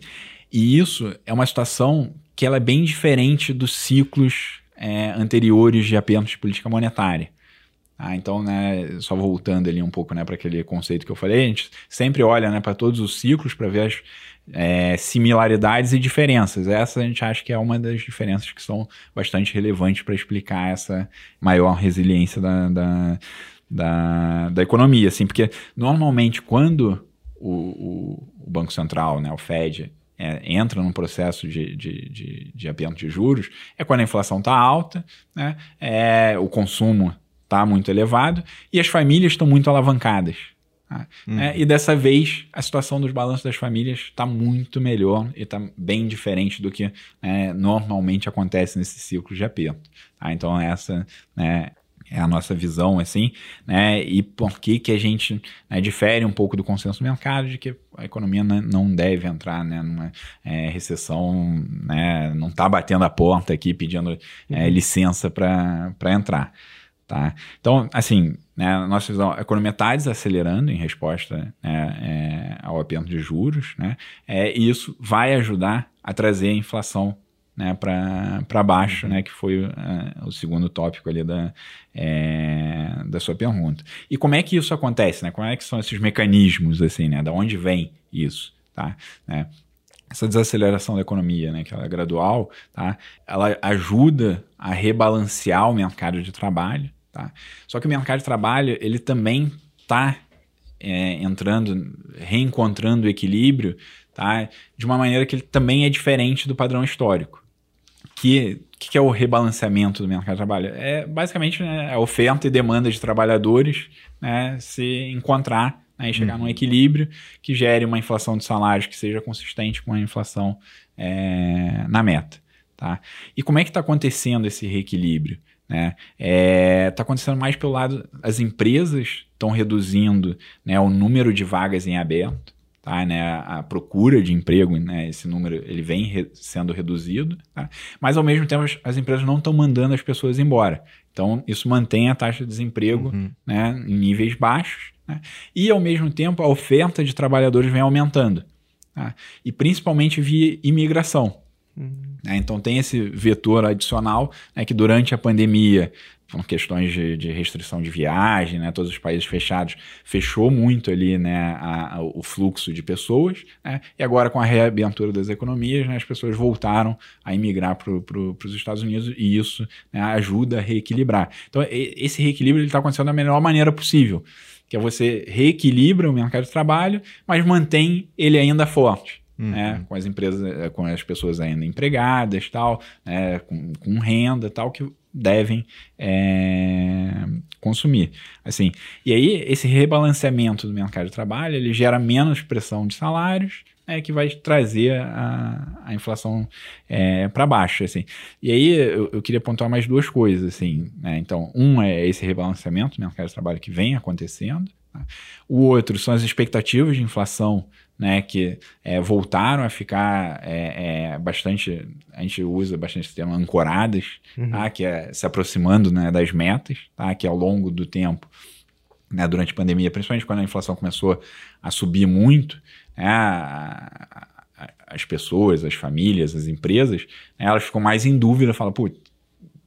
e isso é uma situação que ela é bem diferente dos ciclos é, anteriores de de política monetária. Tá? Então, né, só voltando ali um pouco né, para aquele conceito que eu falei, a gente sempre olha né, para todos os ciclos para ver as é, similaridades e diferenças. Essa a gente acha que é uma das diferenças que são bastante relevantes para explicar essa maior resiliência da, da, da, da economia. Assim, porque normalmente quando o, o, o Banco Central, né, o Fed, é, entra num processo de, de, de, de aumento de juros, é quando a inflação está alta, né, é, o consumo está muito elevado e as famílias estão muito alavancadas. Tá? Hum. É, e dessa vez a situação dos balanços das famílias está muito melhor e está bem diferente do que é, normalmente acontece nesse ciclo de aperto. Tá? Então essa né, é a nossa visão, assim, né? E por que que a gente né, difere um pouco do consenso do mercado de que a economia não deve entrar né, numa é, recessão, né? Não está batendo a porta aqui pedindo é, uhum. licença para entrar, tá? Então, assim, né, a nossa visão, a economia está desacelerando em resposta né, é, ao aperto de juros, né? É, e isso vai ajudar a trazer a inflação né, para baixo, uhum. né, que foi uh, o segundo tópico ali da, é, da sua pergunta. E como é que isso acontece? Né? Como é que são esses mecanismos, assim, né? Da onde vem isso? Tá? Né? Essa desaceleração da economia, né, que ela é gradual, tá? ela ajuda a rebalancear o mercado de trabalho. Tá? Só que o mercado de trabalho ele também está é, entrando, reencontrando o equilíbrio, tá? de uma maneira que ele também é diferente do padrão histórico. Que que é o rebalanceamento do mercado de trabalho? É basicamente né, a oferta e demanda de trabalhadores né, se encontrar né, e chegar uhum. num equilíbrio que gere uma inflação de salários que seja consistente com a inflação é, na meta. Tá? E como é que está acontecendo esse reequilíbrio? Está né? é, tá acontecendo mais pelo lado, as empresas estão reduzindo né, o número de vagas em aberto, tá? né, a procura de emprego, né, esse número ele vem re sendo reduzido, tá? mas ao mesmo tempo as, as empresas não estão mandando as pessoas embora. Então isso mantém a taxa de desemprego uhum. né, em níveis baixos né? e ao mesmo tempo a oferta de trabalhadores vem aumentando. Tá? E principalmente via imigração. Uhum. Então tem esse vetor adicional né, que durante a pandemia por questões de, de, restrição de viagem, né, todos os países fechados, fechou muito ali né, a, a, o fluxo de pessoas, né, e agora com a reabertura das economias, né, as pessoas voltaram a imigrar para pro, os Estados Unidos e isso né, ajuda a reequilibrar. Então, esse reequilíbrio está acontecendo da melhor maneira possível, que é você reequilibra o mercado de trabalho, mas mantém ele ainda forte. Uhum. Né, com as empresas, eh, com as pessoas ainda empregadas, tal, né, com, com renda, tal, que devem é, consumir. Assim, e aí esse rebalanceamento do mercado de trabalho ele gera menos pressão de salários, né, que vai trazer a, a inflação é, para baixo. Assim. E aí eu, eu, queria pontuar mais duas coisas. Assim, né? Então, um é esse rebalanceamento do mercado de trabalho que vem acontecendo. Tá? O outro são as expectativas de inflação né, que é, voltaram a ficar é, é, bastante, a gente usa bastante esse termo, ancoradas, uhum. tá, que é se aproximando né, das metas, tá, que ao longo do tempo, né, durante a pandemia, principalmente quando a inflação começou a subir muito, né, a, a, as pessoas, as famílias, as empresas, né, elas ficam mais em dúvida, falam, putz,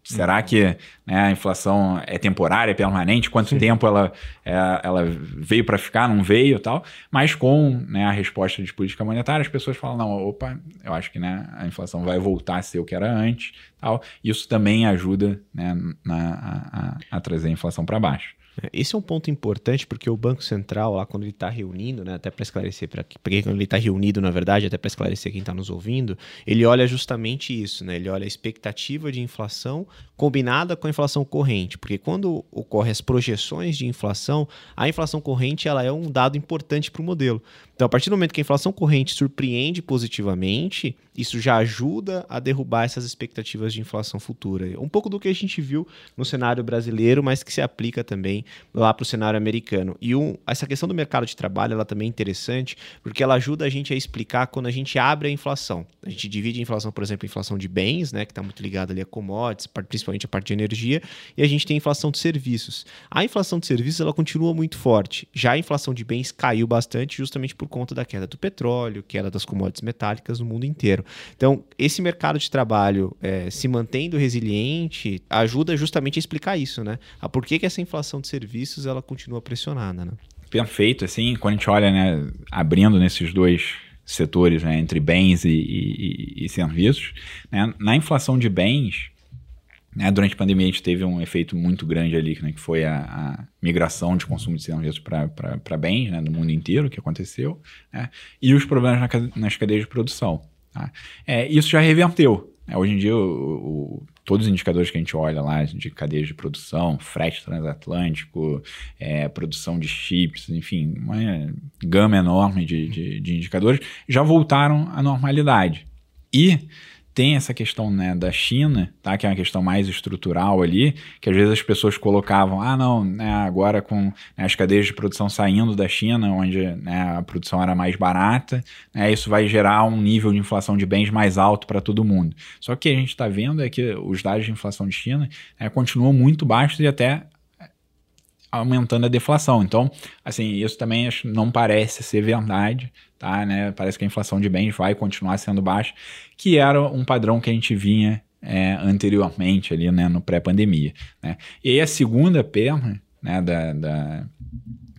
Será que né, a inflação é temporária, é permanente? Quanto Sim. tempo ela, é, ela veio para ficar, não veio tal? Mas com né, a resposta de política monetária, as pessoas falam, não, opa, eu acho que né, a inflação vai voltar a ser o que era antes. tal. Isso também ajuda né, na, a, a trazer a inflação para baixo. Esse é um ponto importante porque o Banco Central, lá quando ele está reunindo, né, até para esclarecer, para quando ele está reunido, na verdade, até para esclarecer quem está nos ouvindo, ele olha justamente isso, né? Ele olha a expectativa de inflação combinada com a inflação corrente, porque quando ocorrem as projeções de inflação, a inflação corrente ela é um dado importante para o modelo. Então, a partir do momento que a inflação corrente surpreende positivamente, isso já ajuda a derrubar essas expectativas de inflação futura. Um pouco do que a gente viu no cenário brasileiro, mas que se aplica também lá para o cenário americano. E um, essa questão do mercado de trabalho ela também é interessante, porque ela ajuda a gente a explicar quando a gente abre a inflação. A gente divide a inflação, por exemplo, a inflação de bens, né, que está muito ligada ali a commodities, principalmente a parte de energia, e a gente tem a inflação de serviços. A inflação de serviços ela continua muito forte. Já a inflação de bens caiu bastante justamente por por conta da queda do petróleo, queda das commodities metálicas no mundo inteiro. Então, esse mercado de trabalho é, se mantendo resiliente ajuda justamente a explicar isso, né? A por que, que essa inflação de serviços ela continua pressionada, né? Perfeito, assim, quando a gente olha, né, abrindo nesses dois setores, né, entre bens e, e, e serviços, né, na inflação de bens, né, durante a pandemia a gente teve um efeito muito grande ali, né, que foi a, a migração de consumo de serviços para bens né, no mundo inteiro que aconteceu, né, e os problemas na, nas cadeias de produção. Tá? É, isso já reverteu. Né, hoje em dia, o, o, todos os indicadores que a gente olha lá de cadeias de produção, frete transatlântico, é, produção de chips, enfim, uma gama enorme de, de, de indicadores, já voltaram à normalidade. E tem essa questão né, da China, tá? que é uma questão mais estrutural ali, que às vezes as pessoas colocavam, ah, não, né, agora com né, as cadeias de produção saindo da China, onde né, a produção era mais barata, né, isso vai gerar um nível de inflação de bens mais alto para todo mundo. Só que o que a gente está vendo é que os dados de inflação de China né, continuam muito baixos e até aumentando a deflação. Então, assim, isso também não parece ser verdade, tá? Né? Parece que a inflação de bens vai continuar sendo baixa, que era um padrão que a gente vinha é, anteriormente ali, né, no pré-pandemia. Né? E aí a segunda perna, né, da, da,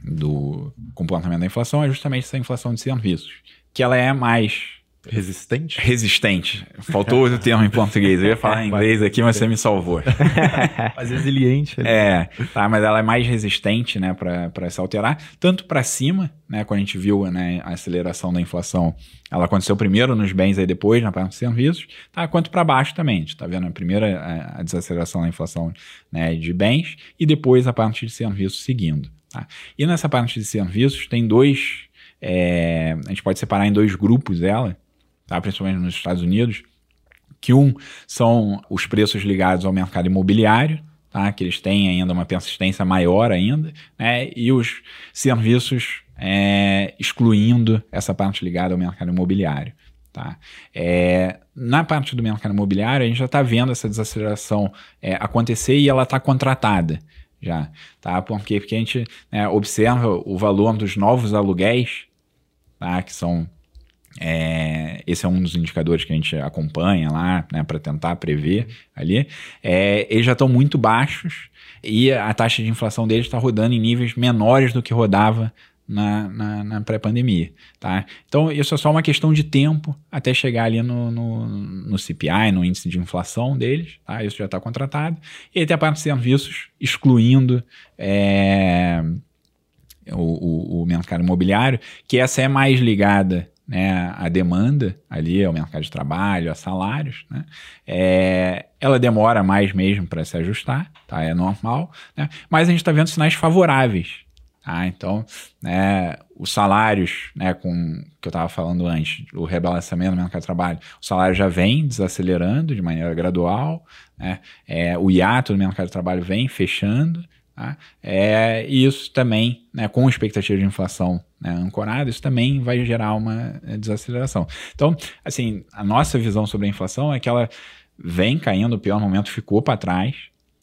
do comportamento da inflação é justamente essa inflação de serviços, que ela é mais Resistente? Resistente. Faltou o termo em português. Eu ia falar em inglês aqui, mas você me salvou. mais resiliente. É, tá, mas ela é mais resistente, né, para se alterar, tanto para cima, né, quando a gente viu, né, a aceleração da inflação, ela aconteceu primeiro nos bens e depois na parte de serviços, tá, quanto para baixo também. A gente tá vendo a primeira a, a desaceleração da inflação, né, de bens e depois a parte de serviços seguindo, tá? E nessa parte de serviços tem dois é, a gente pode separar em dois grupos ela, tá? principalmente nos Estados Unidos, que um são os preços ligados ao mercado imobiliário, tá? que eles têm ainda uma persistência maior ainda, né? e os serviços é, excluindo essa parte ligada ao mercado imobiliário. Tá? É, na parte do mercado imobiliário, a gente já está vendo essa desaceleração é, acontecer e ela está contratada já, tá? Porque, porque a gente né, observa o valor dos novos aluguéis, tá? Que são é, esse é um dos indicadores que a gente acompanha lá, né, para tentar prever ali. É, eles já estão muito baixos e a taxa de inflação deles está rodando em níveis menores do que rodava na, na, na pré-pandemia, tá? Então, isso é só uma questão de tempo até chegar ali no, no, no CPI, no índice de inflação deles, tá? Isso já está contratado. E aí tem a parte de serviços, excluindo é, o, o, o mercado imobiliário, que essa é mais ligada né, a demanda ali, ao mercado de trabalho, a salários, né, é, ela demora mais mesmo para se ajustar, tá, é normal, né, mas a gente está vendo sinais favoráveis. Tá, então, né, os salários, né, com que eu estava falando antes, o rebalanceamento do mercado de trabalho, o salário já vem desacelerando de maneira gradual, né, é, o hiato do mercado de trabalho vem fechando, Tá? É, e isso também, né, com expectativa de inflação né, ancorada, isso também vai gerar uma é, desaceleração. Então, assim, a nossa visão sobre a inflação é que ela vem caindo, o pior momento ficou para trás,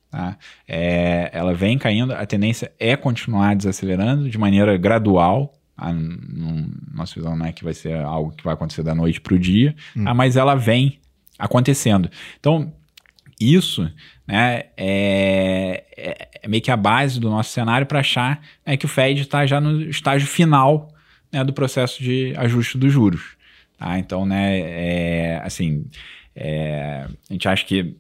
tá? É, ela vem caindo, a tendência é continuar desacelerando de maneira gradual, a nossa visão não é que vai ser algo que vai acontecer da noite para o dia, hum. tá? mas ela vem acontecendo. Então, isso né, é, é, é, meio que a base do nosso cenário para achar né, que o Fed está já no estágio final né, do processo de ajuste dos juros. Tá? Então, né, é, assim, é, a gente acha que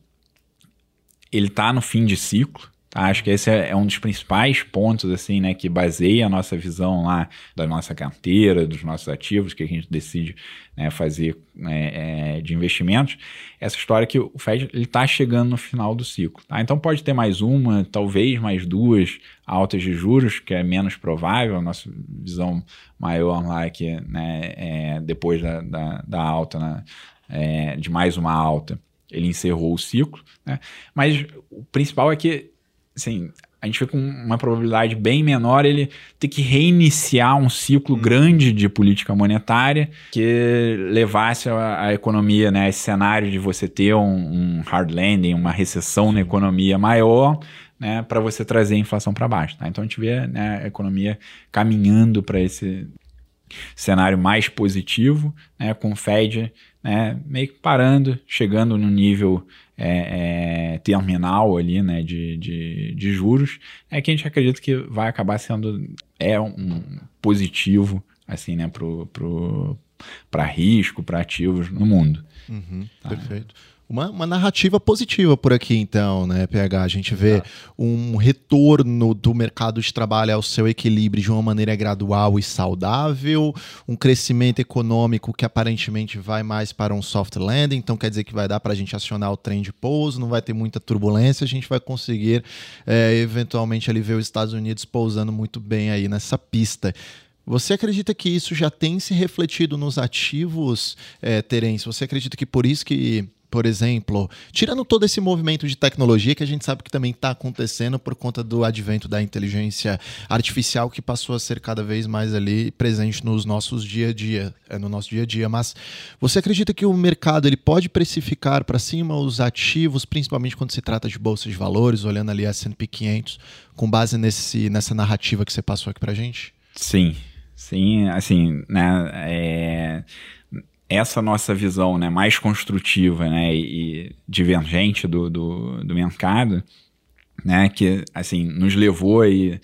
ele está no fim de ciclo? Acho que esse é, é, um dos principais pontos assim, né, que baseia a nossa visão lá da nossa carteira, dos nossos ativos que a gente decide né, fazer né, é, de investimentos. Essa história que o Fed está chegando no final do ciclo. Tá? Então pode ter mais uma, talvez mais duas altas de juros, que é menos provável. A nossa visão maior lá é que né, é, depois da, da, da alta, né, é, de mais uma alta, ele encerrou o ciclo. Né? Mas o principal é que assim, a gente fica com uma probabilidade bem menor ele ter que reiniciar um ciclo hum. grande de política monetária que levasse a, a, economia, né, esse cenário de você ter um, um hard landing, uma recessão na economia maior, né, para você trazer a inflação para baixo. Tá? Então a gente vê né, a economia caminhando para esse cenário mais positivo, né, com o Fed né, meio que parando, chegando no nível é, é, terminal ali, né, de, de, de, juros, é que a gente acredita que vai acabar sendo é um positivo assim, né, pro, pro, para risco, para ativos no mundo. Uhum, tá? Perfeito uma, uma, narrativa positiva por aqui, então, né, PH? A gente vê um retorno do mercado de trabalho ao seu equilíbrio de uma maneira gradual e saudável, um crescimento econômico que aparentemente vai mais para um soft landing, então quer dizer que vai dar para a gente acionar o trem de pouso, não vai ter muita turbulência, a gente vai conseguir é, eventualmente ali ver os Estados Unidos pousando muito bem aí nessa pista. Você acredita que isso já tem se refletido nos ativos, é, Terence? Você acredita que por isso que por exemplo, tirando todo esse movimento de tecnologia que a gente sabe que também está acontecendo por conta do advento da inteligência artificial que passou a ser cada vez mais ali presente nos nossos dia a dia, é, no nosso dia a dia. Mas você acredita que o mercado ele pode precificar para cima os ativos, principalmente quando se trata de bolsa de valores, olhando ali a S&P 500, com base nesse, nessa narrativa que você passou aqui para gente? Sim, sim, assim, né? É essa nossa visão né, mais construtiva né, e divergente do, do, do, mercado, né, que assim nos levou aí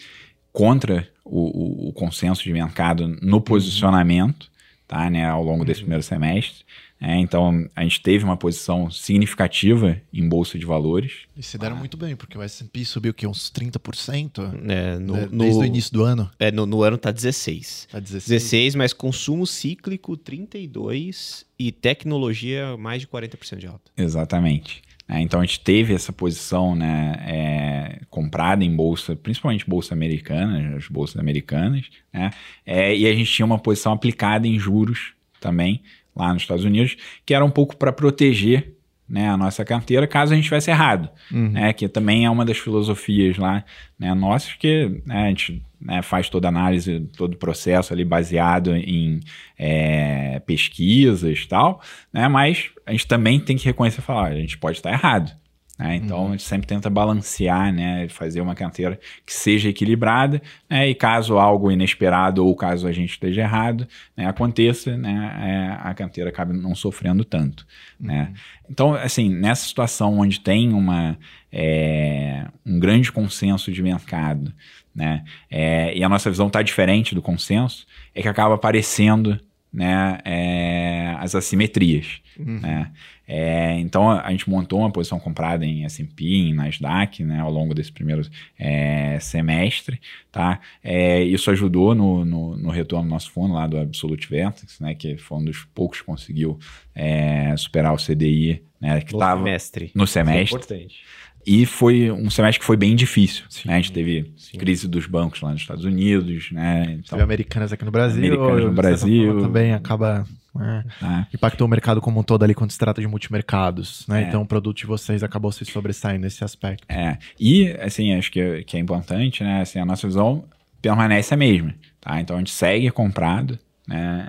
contra o, o, o, consenso de mercado no posicionamento, tá, né, ao longo desse primeiro semestre. É, então, a gente teve uma posição significativa em bolsa de valores. E se deram ah. muito bem, porque o S&P subiu que uns 30% é, no, desde no, o início do ano. É, no, no ano tá 16. Tá 16. 16, mas consumo cíclico 32 e tecnologia mais de 40% de alta. Exatamente. É, então a gente teve essa posição né, é, comprada em bolsa, principalmente bolsa americana, as bolsas americanas, né, é, e a gente tinha uma posição aplicada em juros também lá nos Estados Unidos, que era um pouco para proteger né, a nossa carteira caso a gente tivesse errado, uhum. né, que também é uma das filosofias lá né, nossas, que né, a gente né, faz toda a análise, todo o processo ali baseado em é, pesquisas e tal, né, mas a gente também tem que reconhecer e falar, a gente pode estar errado, né? Então uhum. a gente sempre tenta balancear, né? fazer uma carteira que seja equilibrada, né? e caso algo inesperado ou caso a gente esteja errado né? aconteça, né? É, a carteira acabe não sofrendo tanto. Né? Uhum. Né? Então, assim, nessa situação onde tem uma, é, um grande consenso de mercado, né? É, e a nossa visão está diferente do consenso, é que acaba aparecendo né, é, as assimetrias. Uhum. Né? É, então a gente montou uma posição comprada em S&P, em Nasdaq, né, ao longo desse primeiro é, semestre, tá? É, isso ajudou no, no, no, retorno do nosso fundo lá do Absolute Vertex, né, que foi um dos poucos que conseguiu é, superar o CDI, né, que no semestre. no semestre. É importante. E foi um semestre que foi bem difícil. Sim, né? A gente teve sim. crise dos bancos lá nos Estados Unidos, né? Então, teve americanas aqui no Brasil. Americanas no Brasil. Também acaba né? É. Impactou o mercado como um todo ali quando se trata de multimercados, né? É. Então o produto de vocês acabou se sobressaindo nesse aspecto. É. E, assim, acho que, que é importante, né? Assim, a nossa visão permanece a mesma, tá? Então a gente segue comprado, né?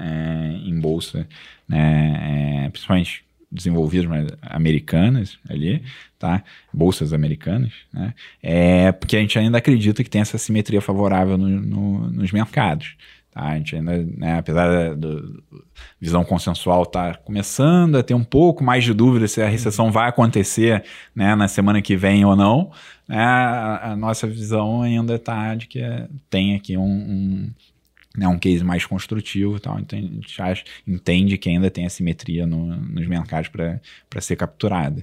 É, em bolsa, né? É, principalmente desenvolvidas, mas americanas ali, tá? Bolsas americanas, né? É porque a gente ainda acredita que tem essa simetria favorável no, no, nos mercados. A gente ainda, né, apesar da visão consensual estar tá começando a ter um pouco mais de dúvida se a recessão vai acontecer né, na semana que vem ou não, né, a, a, nossa visão ainda está de que tem aqui um, um, né, um case mais construtivo e tal, então a gente acha, entende que ainda tem assimetria no, nos mercados para ser capturada.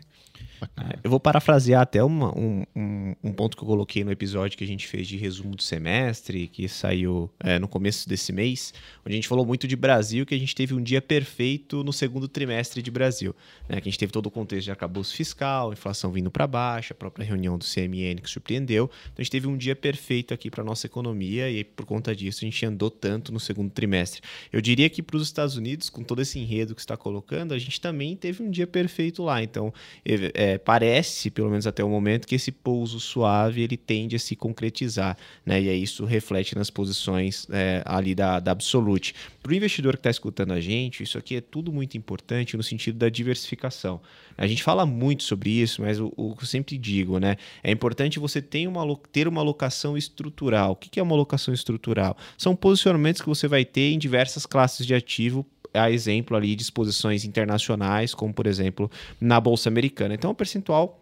É, eu vou parafrasear até uma, um, um, um, ponto que eu coloquei no episódio que a gente fez de resumo do semestre, que saiu é, no começo desse mês, onde a gente falou muito de Brasil, que a gente teve um dia perfeito no segundo trimestre de Brasil. Né? Que a gente teve todo o contexto de arcabouço fiscal, inflação vindo para baixo, a própria reunião do CMN que surpreendeu. Então a gente teve um dia perfeito aqui para nossa economia e por conta disso a gente andou tanto no segundo trimestre. Eu diria que para os Estados Unidos, com todo esse enredo que está colocando, a gente também teve um dia perfeito lá. Então, é, parece, pelo menos até o momento, que esse pouso suave ele tende a se concretizar, né? E aí isso reflete nas posições é, ali da, da Absolute. Para o investidor que está escutando a gente, isso aqui é tudo muito importante no sentido da diversificação. A gente fala muito sobre isso, mas o, o que eu sempre digo, né? É importante você ter uma, ter uma alocação estrutural. O que é uma alocação estrutural? São posicionamentos que você vai ter em diversas classes de ativo a exemplo ali de exposições internacionais, como por exemplo na Bolsa Americana. Então, o percentual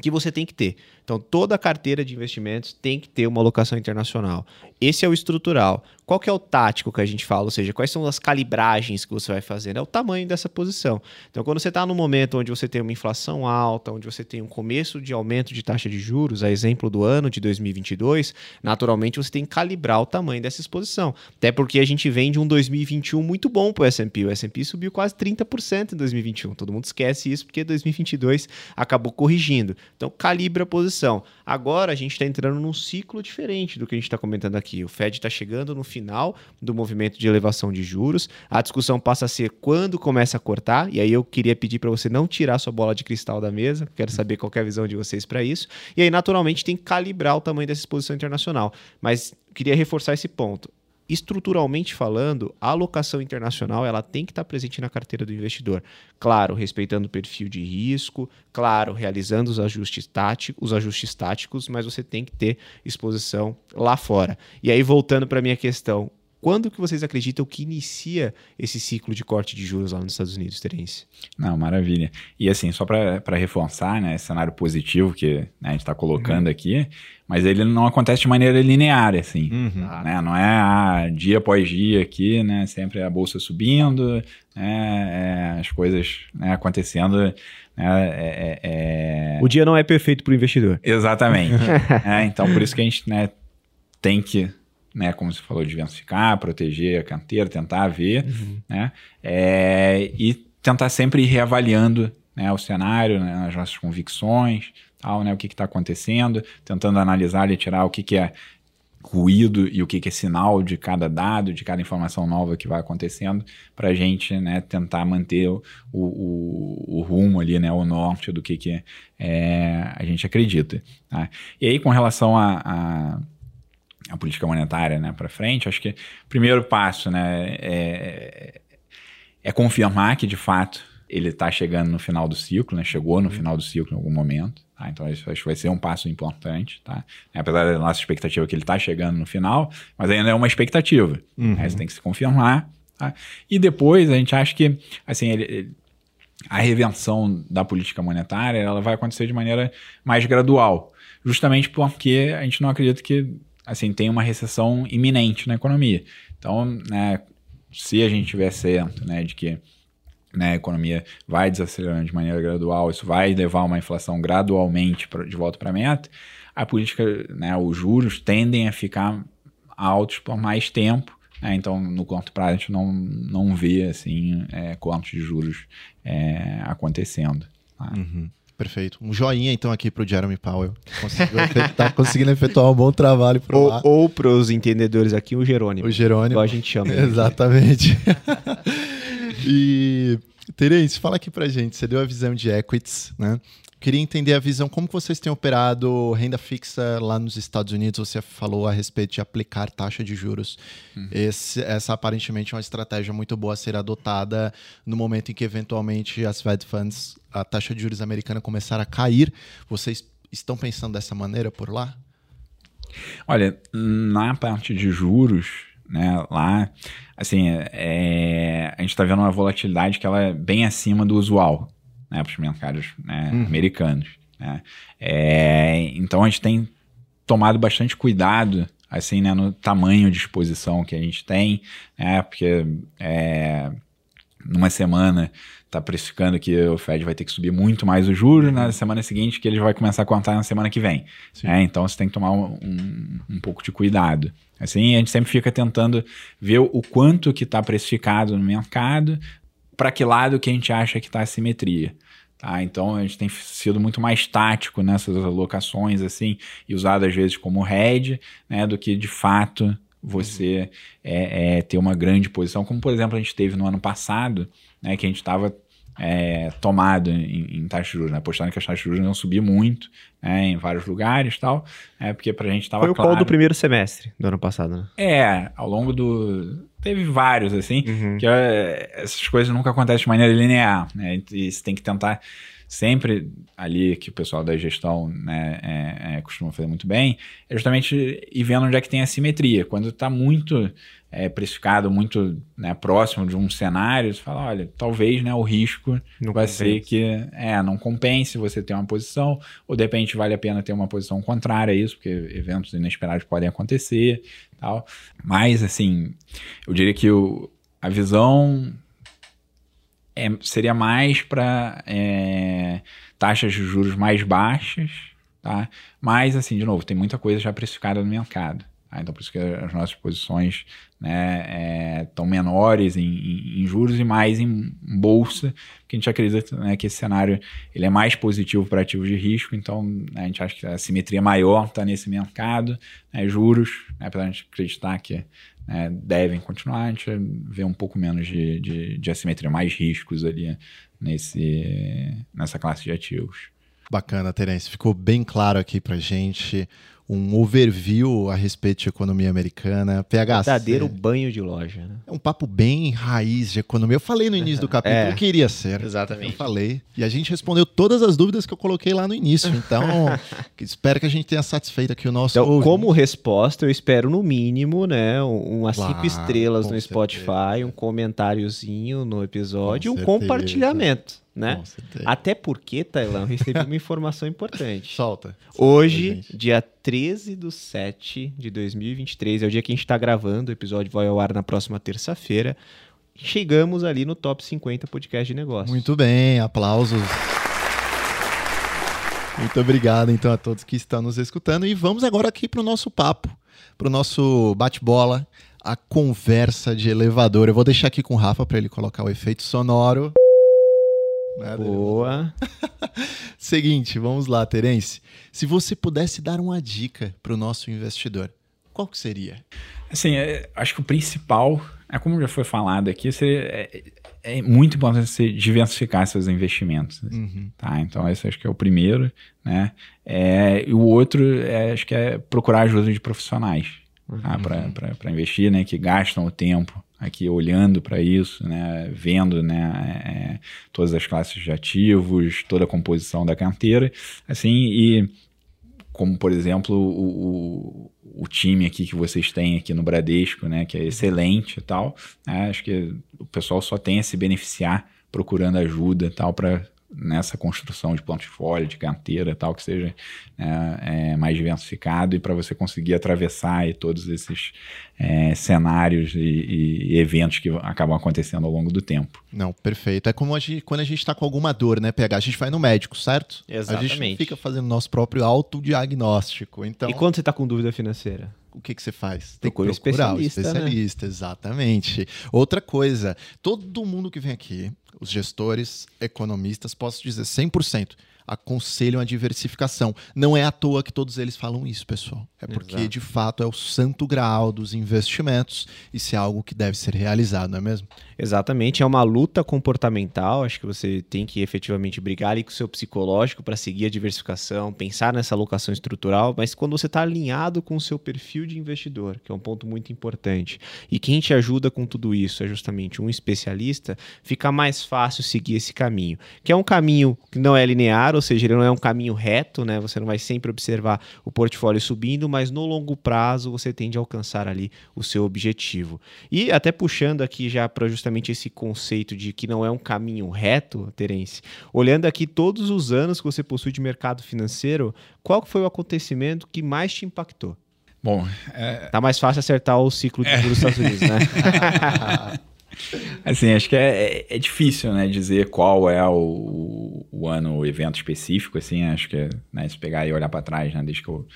que você tem que ter. Então, toda a carteira de investimentos tem que ter uma alocação internacional. Esse é o estrutural. Qual que é o tático que a gente fala? Ou seja, quais são as calibragens que você vai fazer? É o tamanho dessa posição. Então, quando você está no momento onde você tem uma inflação alta, onde você tem um começo de aumento de taxa de juros, a exemplo do ano de 2022, naturalmente você tem que calibrar o tamanho dessa exposição. Até porque a gente vem de um 2021 muito bom para o S&P. O S&P subiu quase 30% em 2021. Todo mundo esquece isso porque 2022 acabou corrigindo. Então, calibra a posição. Agora a gente está entrando num ciclo diferente do que a gente está comentando aqui. O Fed está chegando no final do movimento de elevação de juros. A discussão passa a ser quando começa a cortar. E aí eu queria pedir para você não tirar sua bola de cristal da mesa. Quero saber qual é a visão de vocês para isso. E aí, naturalmente, tem que calibrar o tamanho dessa exposição internacional. Mas queria reforçar esse ponto estruturalmente falando, a alocação internacional ela tem que estar presente na carteira do investidor. Claro, respeitando o perfil de risco, claro, realizando os ajustes táticos, os ajustes táticos, mas você tem que ter exposição lá fora. E aí voltando para minha questão, quando que vocês acreditam que inicia esse ciclo de corte de juros lá nos Estados Unidos, Terence? Não, maravilha. E assim, só para reforçar, né, esse cenário positivo que né, a gente está colocando uhum. aqui, mas ele não acontece de maneira linear, assim. Uhum. Né? Não é ah, dia após dia aqui, né? Sempre a bolsa subindo, né? É, as coisas né, acontecendo. Né? É, é... é. O dia não é perfeito para o investidor. Exatamente. É, então, por isso que a gente né, tem que né, como você falou, diversificar, proteger a carteira, tentar ver, uhum. né, é, e tentar sempre ir reavaliando né, o cenário, né, as nossas convicções, tal, né, o que está acontecendo, tentando analisar e tirar o que, que é ruído e o que, que é sinal de cada dado, de cada informação nova que vai acontecendo, para a gente né, tentar manter o, o, o, rumo ali, né, o norte do que, que é, a gente acredita. Tá? E aí, com relação a, a a política monetária né, para frente, acho que o primeiro passo né, é, é confirmar que, de fato, ele está chegando no final do ciclo, né, chegou no final do ciclo em algum momento. Tá? Então, isso acho que vai ser um passo importante. Tá? Apesar da nossa expectativa que ele está chegando no final, mas ainda é uma expectativa. Uhum. Né? Isso tem que se confirmar. Tá? E depois, a gente acha que assim, ele, ele, a revenção da política monetária ela vai acontecer de maneira mais gradual. Justamente porque a gente não acredita que assim, tem uma recessão iminente na economia. Então, né, se a gente tiver certo, né, de que né, a economia vai desacelerando de maneira gradual, isso vai levar uma inflação gradualmente pra, de volta para a meta, a política, né, os juros tendem a ficar altos por mais tempo. Né, então, no curto prazo, a gente não, não vê assim, é, cortes de juros é, acontecendo. Tá? Uhum. Perfeito. Um joinha, então, aqui para o Jeremy Powell. Está conseguindo efetuar um bom trabalho por ou. Ou para os entendedores aqui, o Jerônimo. O Jerônimo. Igual a gente chama. Exatamente. e, Terence, fala aqui para gente. Você deu a visão de equities, né? Queria entender a visão, como vocês têm operado renda fixa lá nos Estados Unidos. Você falou a respeito de aplicar taxa de juros. Uhum. Esse, essa aparentemente é uma estratégia muito boa a ser adotada no momento em que eventualmente as Fed Funds, a taxa de juros americana começar a cair. Vocês estão pensando dessa maneira por lá? Olha, na parte de juros, né, lá, assim, é, a gente está vendo uma volatilidade que ela é bem acima do usual né, para os mercados né, uhum. americanos. Né? É, então a gente tem tomado bastante cuidado assim, né, no tamanho de exposição que a gente tem, né, porque é, numa semana está precificando que o Fed vai ter que subir muito mais os juros, na semana seguinte que ele vai começar a contar na semana que vem. É, então você tem que tomar um, um, um, pouco de cuidado. Assim, a gente sempre fica tentando ver o quanto que está precificado no mercado, para que lado que a gente acha que está a simetria. Tá? Então a gente tem sido muito mais tático nessas alocações assim e usado às vezes como head, né, do que de fato você é, é, ter uma grande posição, como por exemplo a gente teve no ano passado, né, que a gente estava é, tomado em, em taxa de juros, né? apostando que as taxas de juros não subir muito né, em vários lugares e tal, é, porque para a gente estava Foi o claro... do primeiro semestre do ano passado, né? É, ao longo do... Teve vários, assim, uhum. que é, essas coisas nunca acontecem de maneira linear, né? E você tem que tentar sempre ali que o pessoal da gestão né, é, é, costuma fazer muito bem, é justamente ir vendo onde é que tem assimetria. Quando está muito é, precificado, muito né, próximo de um cenário, você fala, olha, talvez né, o risco não vai compense. ser que é, não compense você ter uma posição, ou de repente vale a pena ter uma posição contrária a isso, porque eventos inesperados podem acontecer tal. Mas, assim, eu diria que o, a visão é, seria mais para é, taxas de juros mais baixas, tá? Mas, assim, de novo, tem muita coisa já precificada no mercado. Tá? Então, por isso que as nossas posições né, estão é, menores em, em, em, juros e mais em bolsa, porque a gente acredita né, que esse cenário ele é mais positivo para ativos de risco, então né, a gente acha que a simetria maior está nesse mercado, né, juros, né, apesar de a gente acreditar que né, devem continuar, a gente vê um pouco menos de, de, de assimetria, mais riscos ali nesse, nessa classe de ativos. Bacana, Terence. Ficou bem claro aqui para gente um overview a respeito de economia americana. PH, Verdadeiro banho de loja, né? É um papo bem raiz de economia. Eu falei no início do capítulo É. que iria ser. Exatamente. Eu falei. E a gente respondeu todas as dúvidas que eu coloquei lá no início. Então, espero que a gente tenha satisfeito aqui o nosso Então, ouvinte. como resposta, eu espero no mínimo, né, um- umas Claro, cinco estrelas no Spotify, certeza. um comentáriozinho no episódio e Com um certeza. compartilhamento, né? Até porque, Tailão, recebi uma informação importante. Solta. Hoje, gente. dia 13 do 7 de 2023, é o dia que a gente tá gravando, o episódio vai ao ar na próxima terça-feira. Chegamos ali no top 50 podcast de negócios. Muito bem, aplausos. Muito obrigado, então, a todos que estão nos escutando. E vamos agora aqui para o nosso papo, para o nosso bate-bola, a conversa de elevador. Eu vou deixar aqui com o Rafa para ele colocar o efeito sonoro. Né, Boa. Seguinte, vamos lá, Terence. Se você pudesse dar uma dica para o nosso investidor, qual que seria? Assim, é, acho que o principal, é como já foi falado aqui, seria, é, é muito importante você diversificar seus investimentos. Uhum. Tá, então esse acho que é o primeiro, né? É, e o outro, é, acho que é procurar ajuda de profissionais tá? para investir, né? Que gastam o tempo aqui olhando para isso, né? Vendo, né? é, todas as classes de ativos, toda a composição da carteira, assim, e como por exemplo o, o, o time aqui que vocês têm aqui no Bradesco, né, que é excelente e tal, né, acho que o pessoal só tem a se beneficiar procurando ajuda e tal para nessa construção de portfólio, de carteira e tal, que seja né, é, mais diversificado e para você conseguir atravessar aí todos esses é, cenários e, e- eventos que acabam acontecendo ao longo do tempo. Não, perfeito. É como a gente- quando a gente está com alguma dor, né, PH? A gente vai no médico, certo? A gente Exatamente. fica fazendo nosso próprio autodiagnóstico. Então, E quando você tá com dúvida financeira? o que, que você faz? Procura um o especialista, né? especialista, exatamente. Outra coisa, todo mundo que vem aqui, os gestores, economistas, posso dizer 100%, aconselham a diversificação. Não é à toa que todos eles falam isso, pessoal. É porque, Exato. de fato, é o santo graal dos investimentos. Isso é algo que deve ser realizado, não é mesmo? Exatamente, é uma luta comportamental. Acho que você tem que efetivamente brigar ali com o seu psicológico para seguir a diversificação, pensar nessa alocação estrutural, mas quando você está alinhado com o seu perfil de investidor, que é um ponto muito importante, e quem te ajuda com tudo isso é justamente um especialista, fica mais fácil seguir esse caminho, que é um caminho que não é linear, ou seja, ele não é um caminho reto, né? Você não vai sempre observar o portfólio subindo, mas no longo prazo você tende a alcançar ali o seu objetivo. E até puxando aqui já para justamente esse conceito de que não é um caminho reto, Terence, olhando aqui todos os anos que você possui de mercado financeiro, qual foi o acontecimento que mais te impactou? Bom, é, Tá mais fácil acertar o ciclo de juros dos Estados Unidos, né? Assim, acho que é, é, é difícil, né, dizer qual é o, o ano, o evento específico, assim, acho que, né, se pegar e olhar para trás, né, desde que eu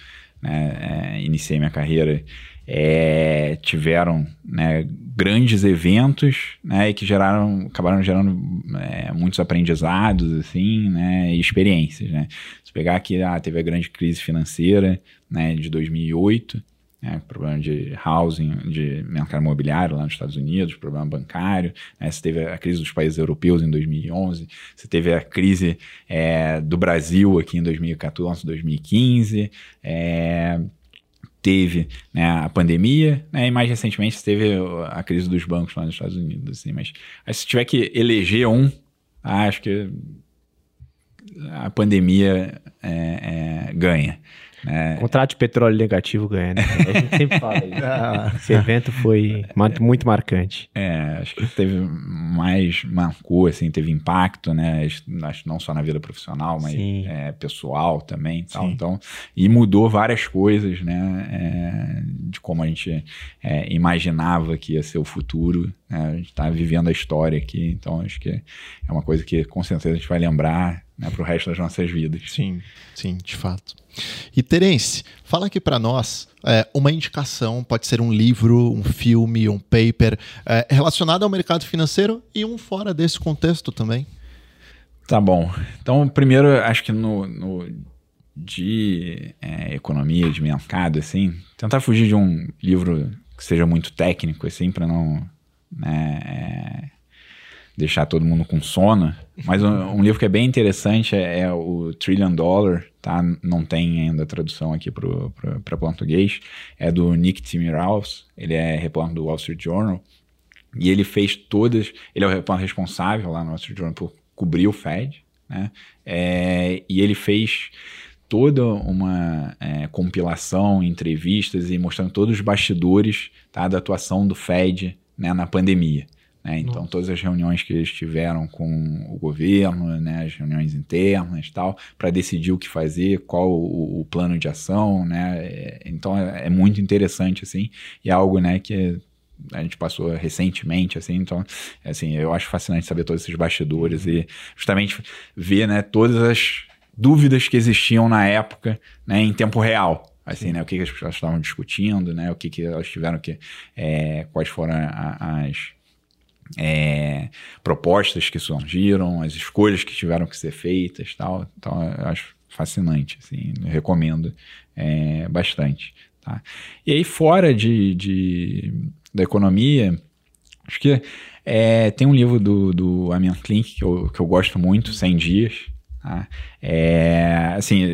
né, é, iniciei minha carreira, é, tiveram, né, grandes eventos, né, e que geraram, acabaram gerando é, muitos aprendizados, assim, né, e experiências, né. Se pegar aqui, ah, teve a grande crise financeira, né, de 2008, né, problema de housing, de mercado imobiliário lá nos Estados Unidos, problema bancário. Né, você teve a crise dos países europeus em 2011, você teve a crise é, do Brasil aqui em 2014, 2015. É, teve né, a pandemia, né, e mais recentemente teve a crise dos bancos lá nos Estados Unidos. Assim, mas se tiver que eleger um, ah, acho que a pandemia é, é, ganha. Né? Contrato de petróleo negativo ganha, né? A gente sempre fala isso. Esse evento foi muito marcante. É, acho que teve mais, marcou, assim, teve impacto, né? Acho não só na vida profissional, mas é, pessoal também. e Tal, Sim. então, e mudou várias coisas, né? é, de como a gente é, imaginava que ia ser o futuro. né? A gente está vivendo a história aqui, então acho que é uma coisa que com certeza a gente vai lembrar né, para o resto das nossas vidas. Sim, sim, de fato. E Terence, fala aqui para nós é, uma indicação, pode ser um livro, um filme, um paper é, relacionado ao mercado financeiro e um fora desse contexto também. Tá bom. Então, primeiro, acho que no, no- de é, economia, de mercado, assim, tentar fugir de um livro que seja muito técnico, assim, para não né, é, deixar todo mundo com sono. Mas um, um livro que é bem interessante é, é, o Trillion Dollar, tá? Não tem ainda tradução aqui para português. É do Nick Timiraos, ele é repórter do Wall Street Journal. E ele fez todas. Ele é o repórter responsável lá no Wall Street Journal por cobrir o Fed, né? É, e ele fez toda uma é, compilação, entrevistas e mostrando todos os bastidores tá, da atuação do Fed né, na pandemia. Né? Então, Nossa. todas as reuniões que eles tiveram com o governo, né, as reuniões internas tal, para decidir o que fazer, qual o, o plano de ação, né? É, então, é, é, muito interessante, assim, e é algo, né, que a gente passou recentemente, assim, então, assim, eu acho fascinante saber todos esses bastidores e justamente ver, né, todas as dúvidas que existiam na época, né, em tempo real, assim, Sim. né, o que, que as pessoas estavam discutindo, né, o que, que elas tiveram que, é, quais foram as é, propostas que surgiram, as escolhas que tiveram que ser feitas, tal, então eu acho fascinante, assim, recomendo é, bastante, tá? E aí fora de, de da economia, acho que é, tem um livro do, do Amin Klink que eu, que eu gosto muito, 100 Dias, Tá? É, assim,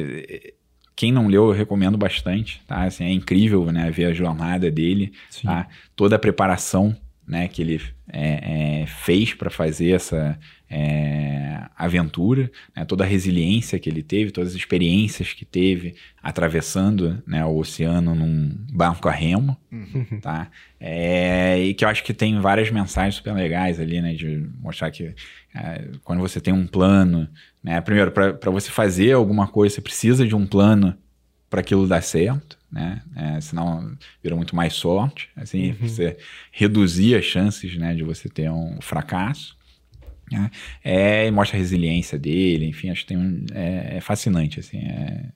quem não leu, eu recomendo bastante. Tá? Assim, é incrível né, ver a jornada dele, tá? toda a preparação né, que ele é, é, fez para fazer essa é, aventura, né, toda a resiliência que ele teve, todas as experiências que teve atravessando né, o oceano num barco a remo, uhum. tá? É, e que eu acho que tem várias mensagens super legais ali, né, de mostrar que é, quando você tem um plano, né, primeiro, para você fazer alguma coisa, você precisa de um plano para aquilo dar certo, né? É, senão vira muito mais sorte, assim, uhum. você reduzir as chances, né, de você ter um fracasso. Né? É, e mostra a resiliência dele, enfim, acho que tem um, é, é fascinante, assim, é,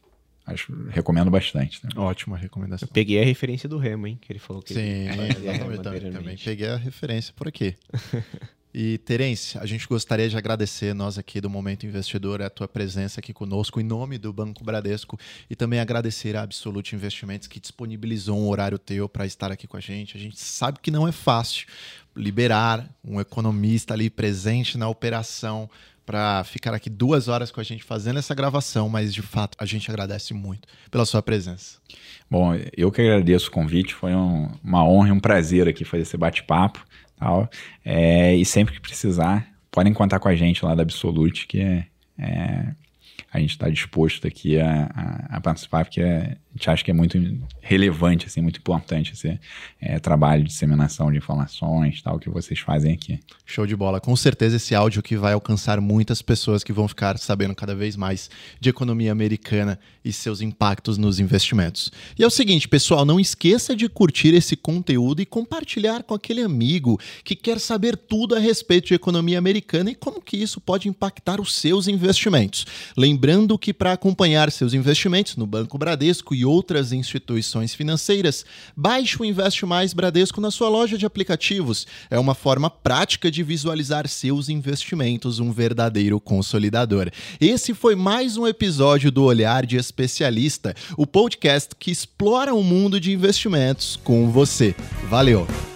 acho, recomendo bastante. Né? Ótima recomendação. Eu peguei a referência do Remo, hein, que ele falou que Sim, ele, também, também peguei a referência por aqui. E, Terence, a gente gostaria de agradecer, nós aqui do Momento Investidor, a tua presença aqui conosco, em nome do Banco Bradesco, e também agradecer a Absolute Investimentos, que disponibilizou um horário teu para estar aqui com a gente. A gente sabe que não é fácil liberar um economista ali presente na operação para ficar aqui duas horas com a gente fazendo essa gravação, mas de fato a gente agradece muito pela sua presença. Bom, eu que agradeço o convite, foi um, uma honra e um prazer aqui fazer esse bate-papo. Tal. É, e sempre que precisar, podem contar com a gente lá da Absolute, que é, é a gente está disposto aqui a, a, a, participar, porque é, a gente acha que é muito relevante, assim, muito importante esse é, trabalho de disseminação de informações, tal, que vocês fazem aqui. Show de bola. Com certeza esse áudio que vai alcançar muitas pessoas que vão ficar sabendo cada vez mais de economia americana e seus impactos nos investimentos. E é o seguinte, pessoal, não esqueça de curtir esse conteúdo e compartilhar com aquele amigo que quer saber tudo a respeito de economia americana e como que isso pode impactar os seus investimentos. Lembrando que para acompanhar seus investimentos no Banco Bradesco outras instituições financeiras, baixe o Investe Mais Bradesco na sua loja de aplicativos. É uma forma prática de visualizar seus investimentos, um verdadeiro consolidador. Esse foi mais um episódio do Olhar de Especialista, o podcast que explora o mundo de investimentos com você. Valeu!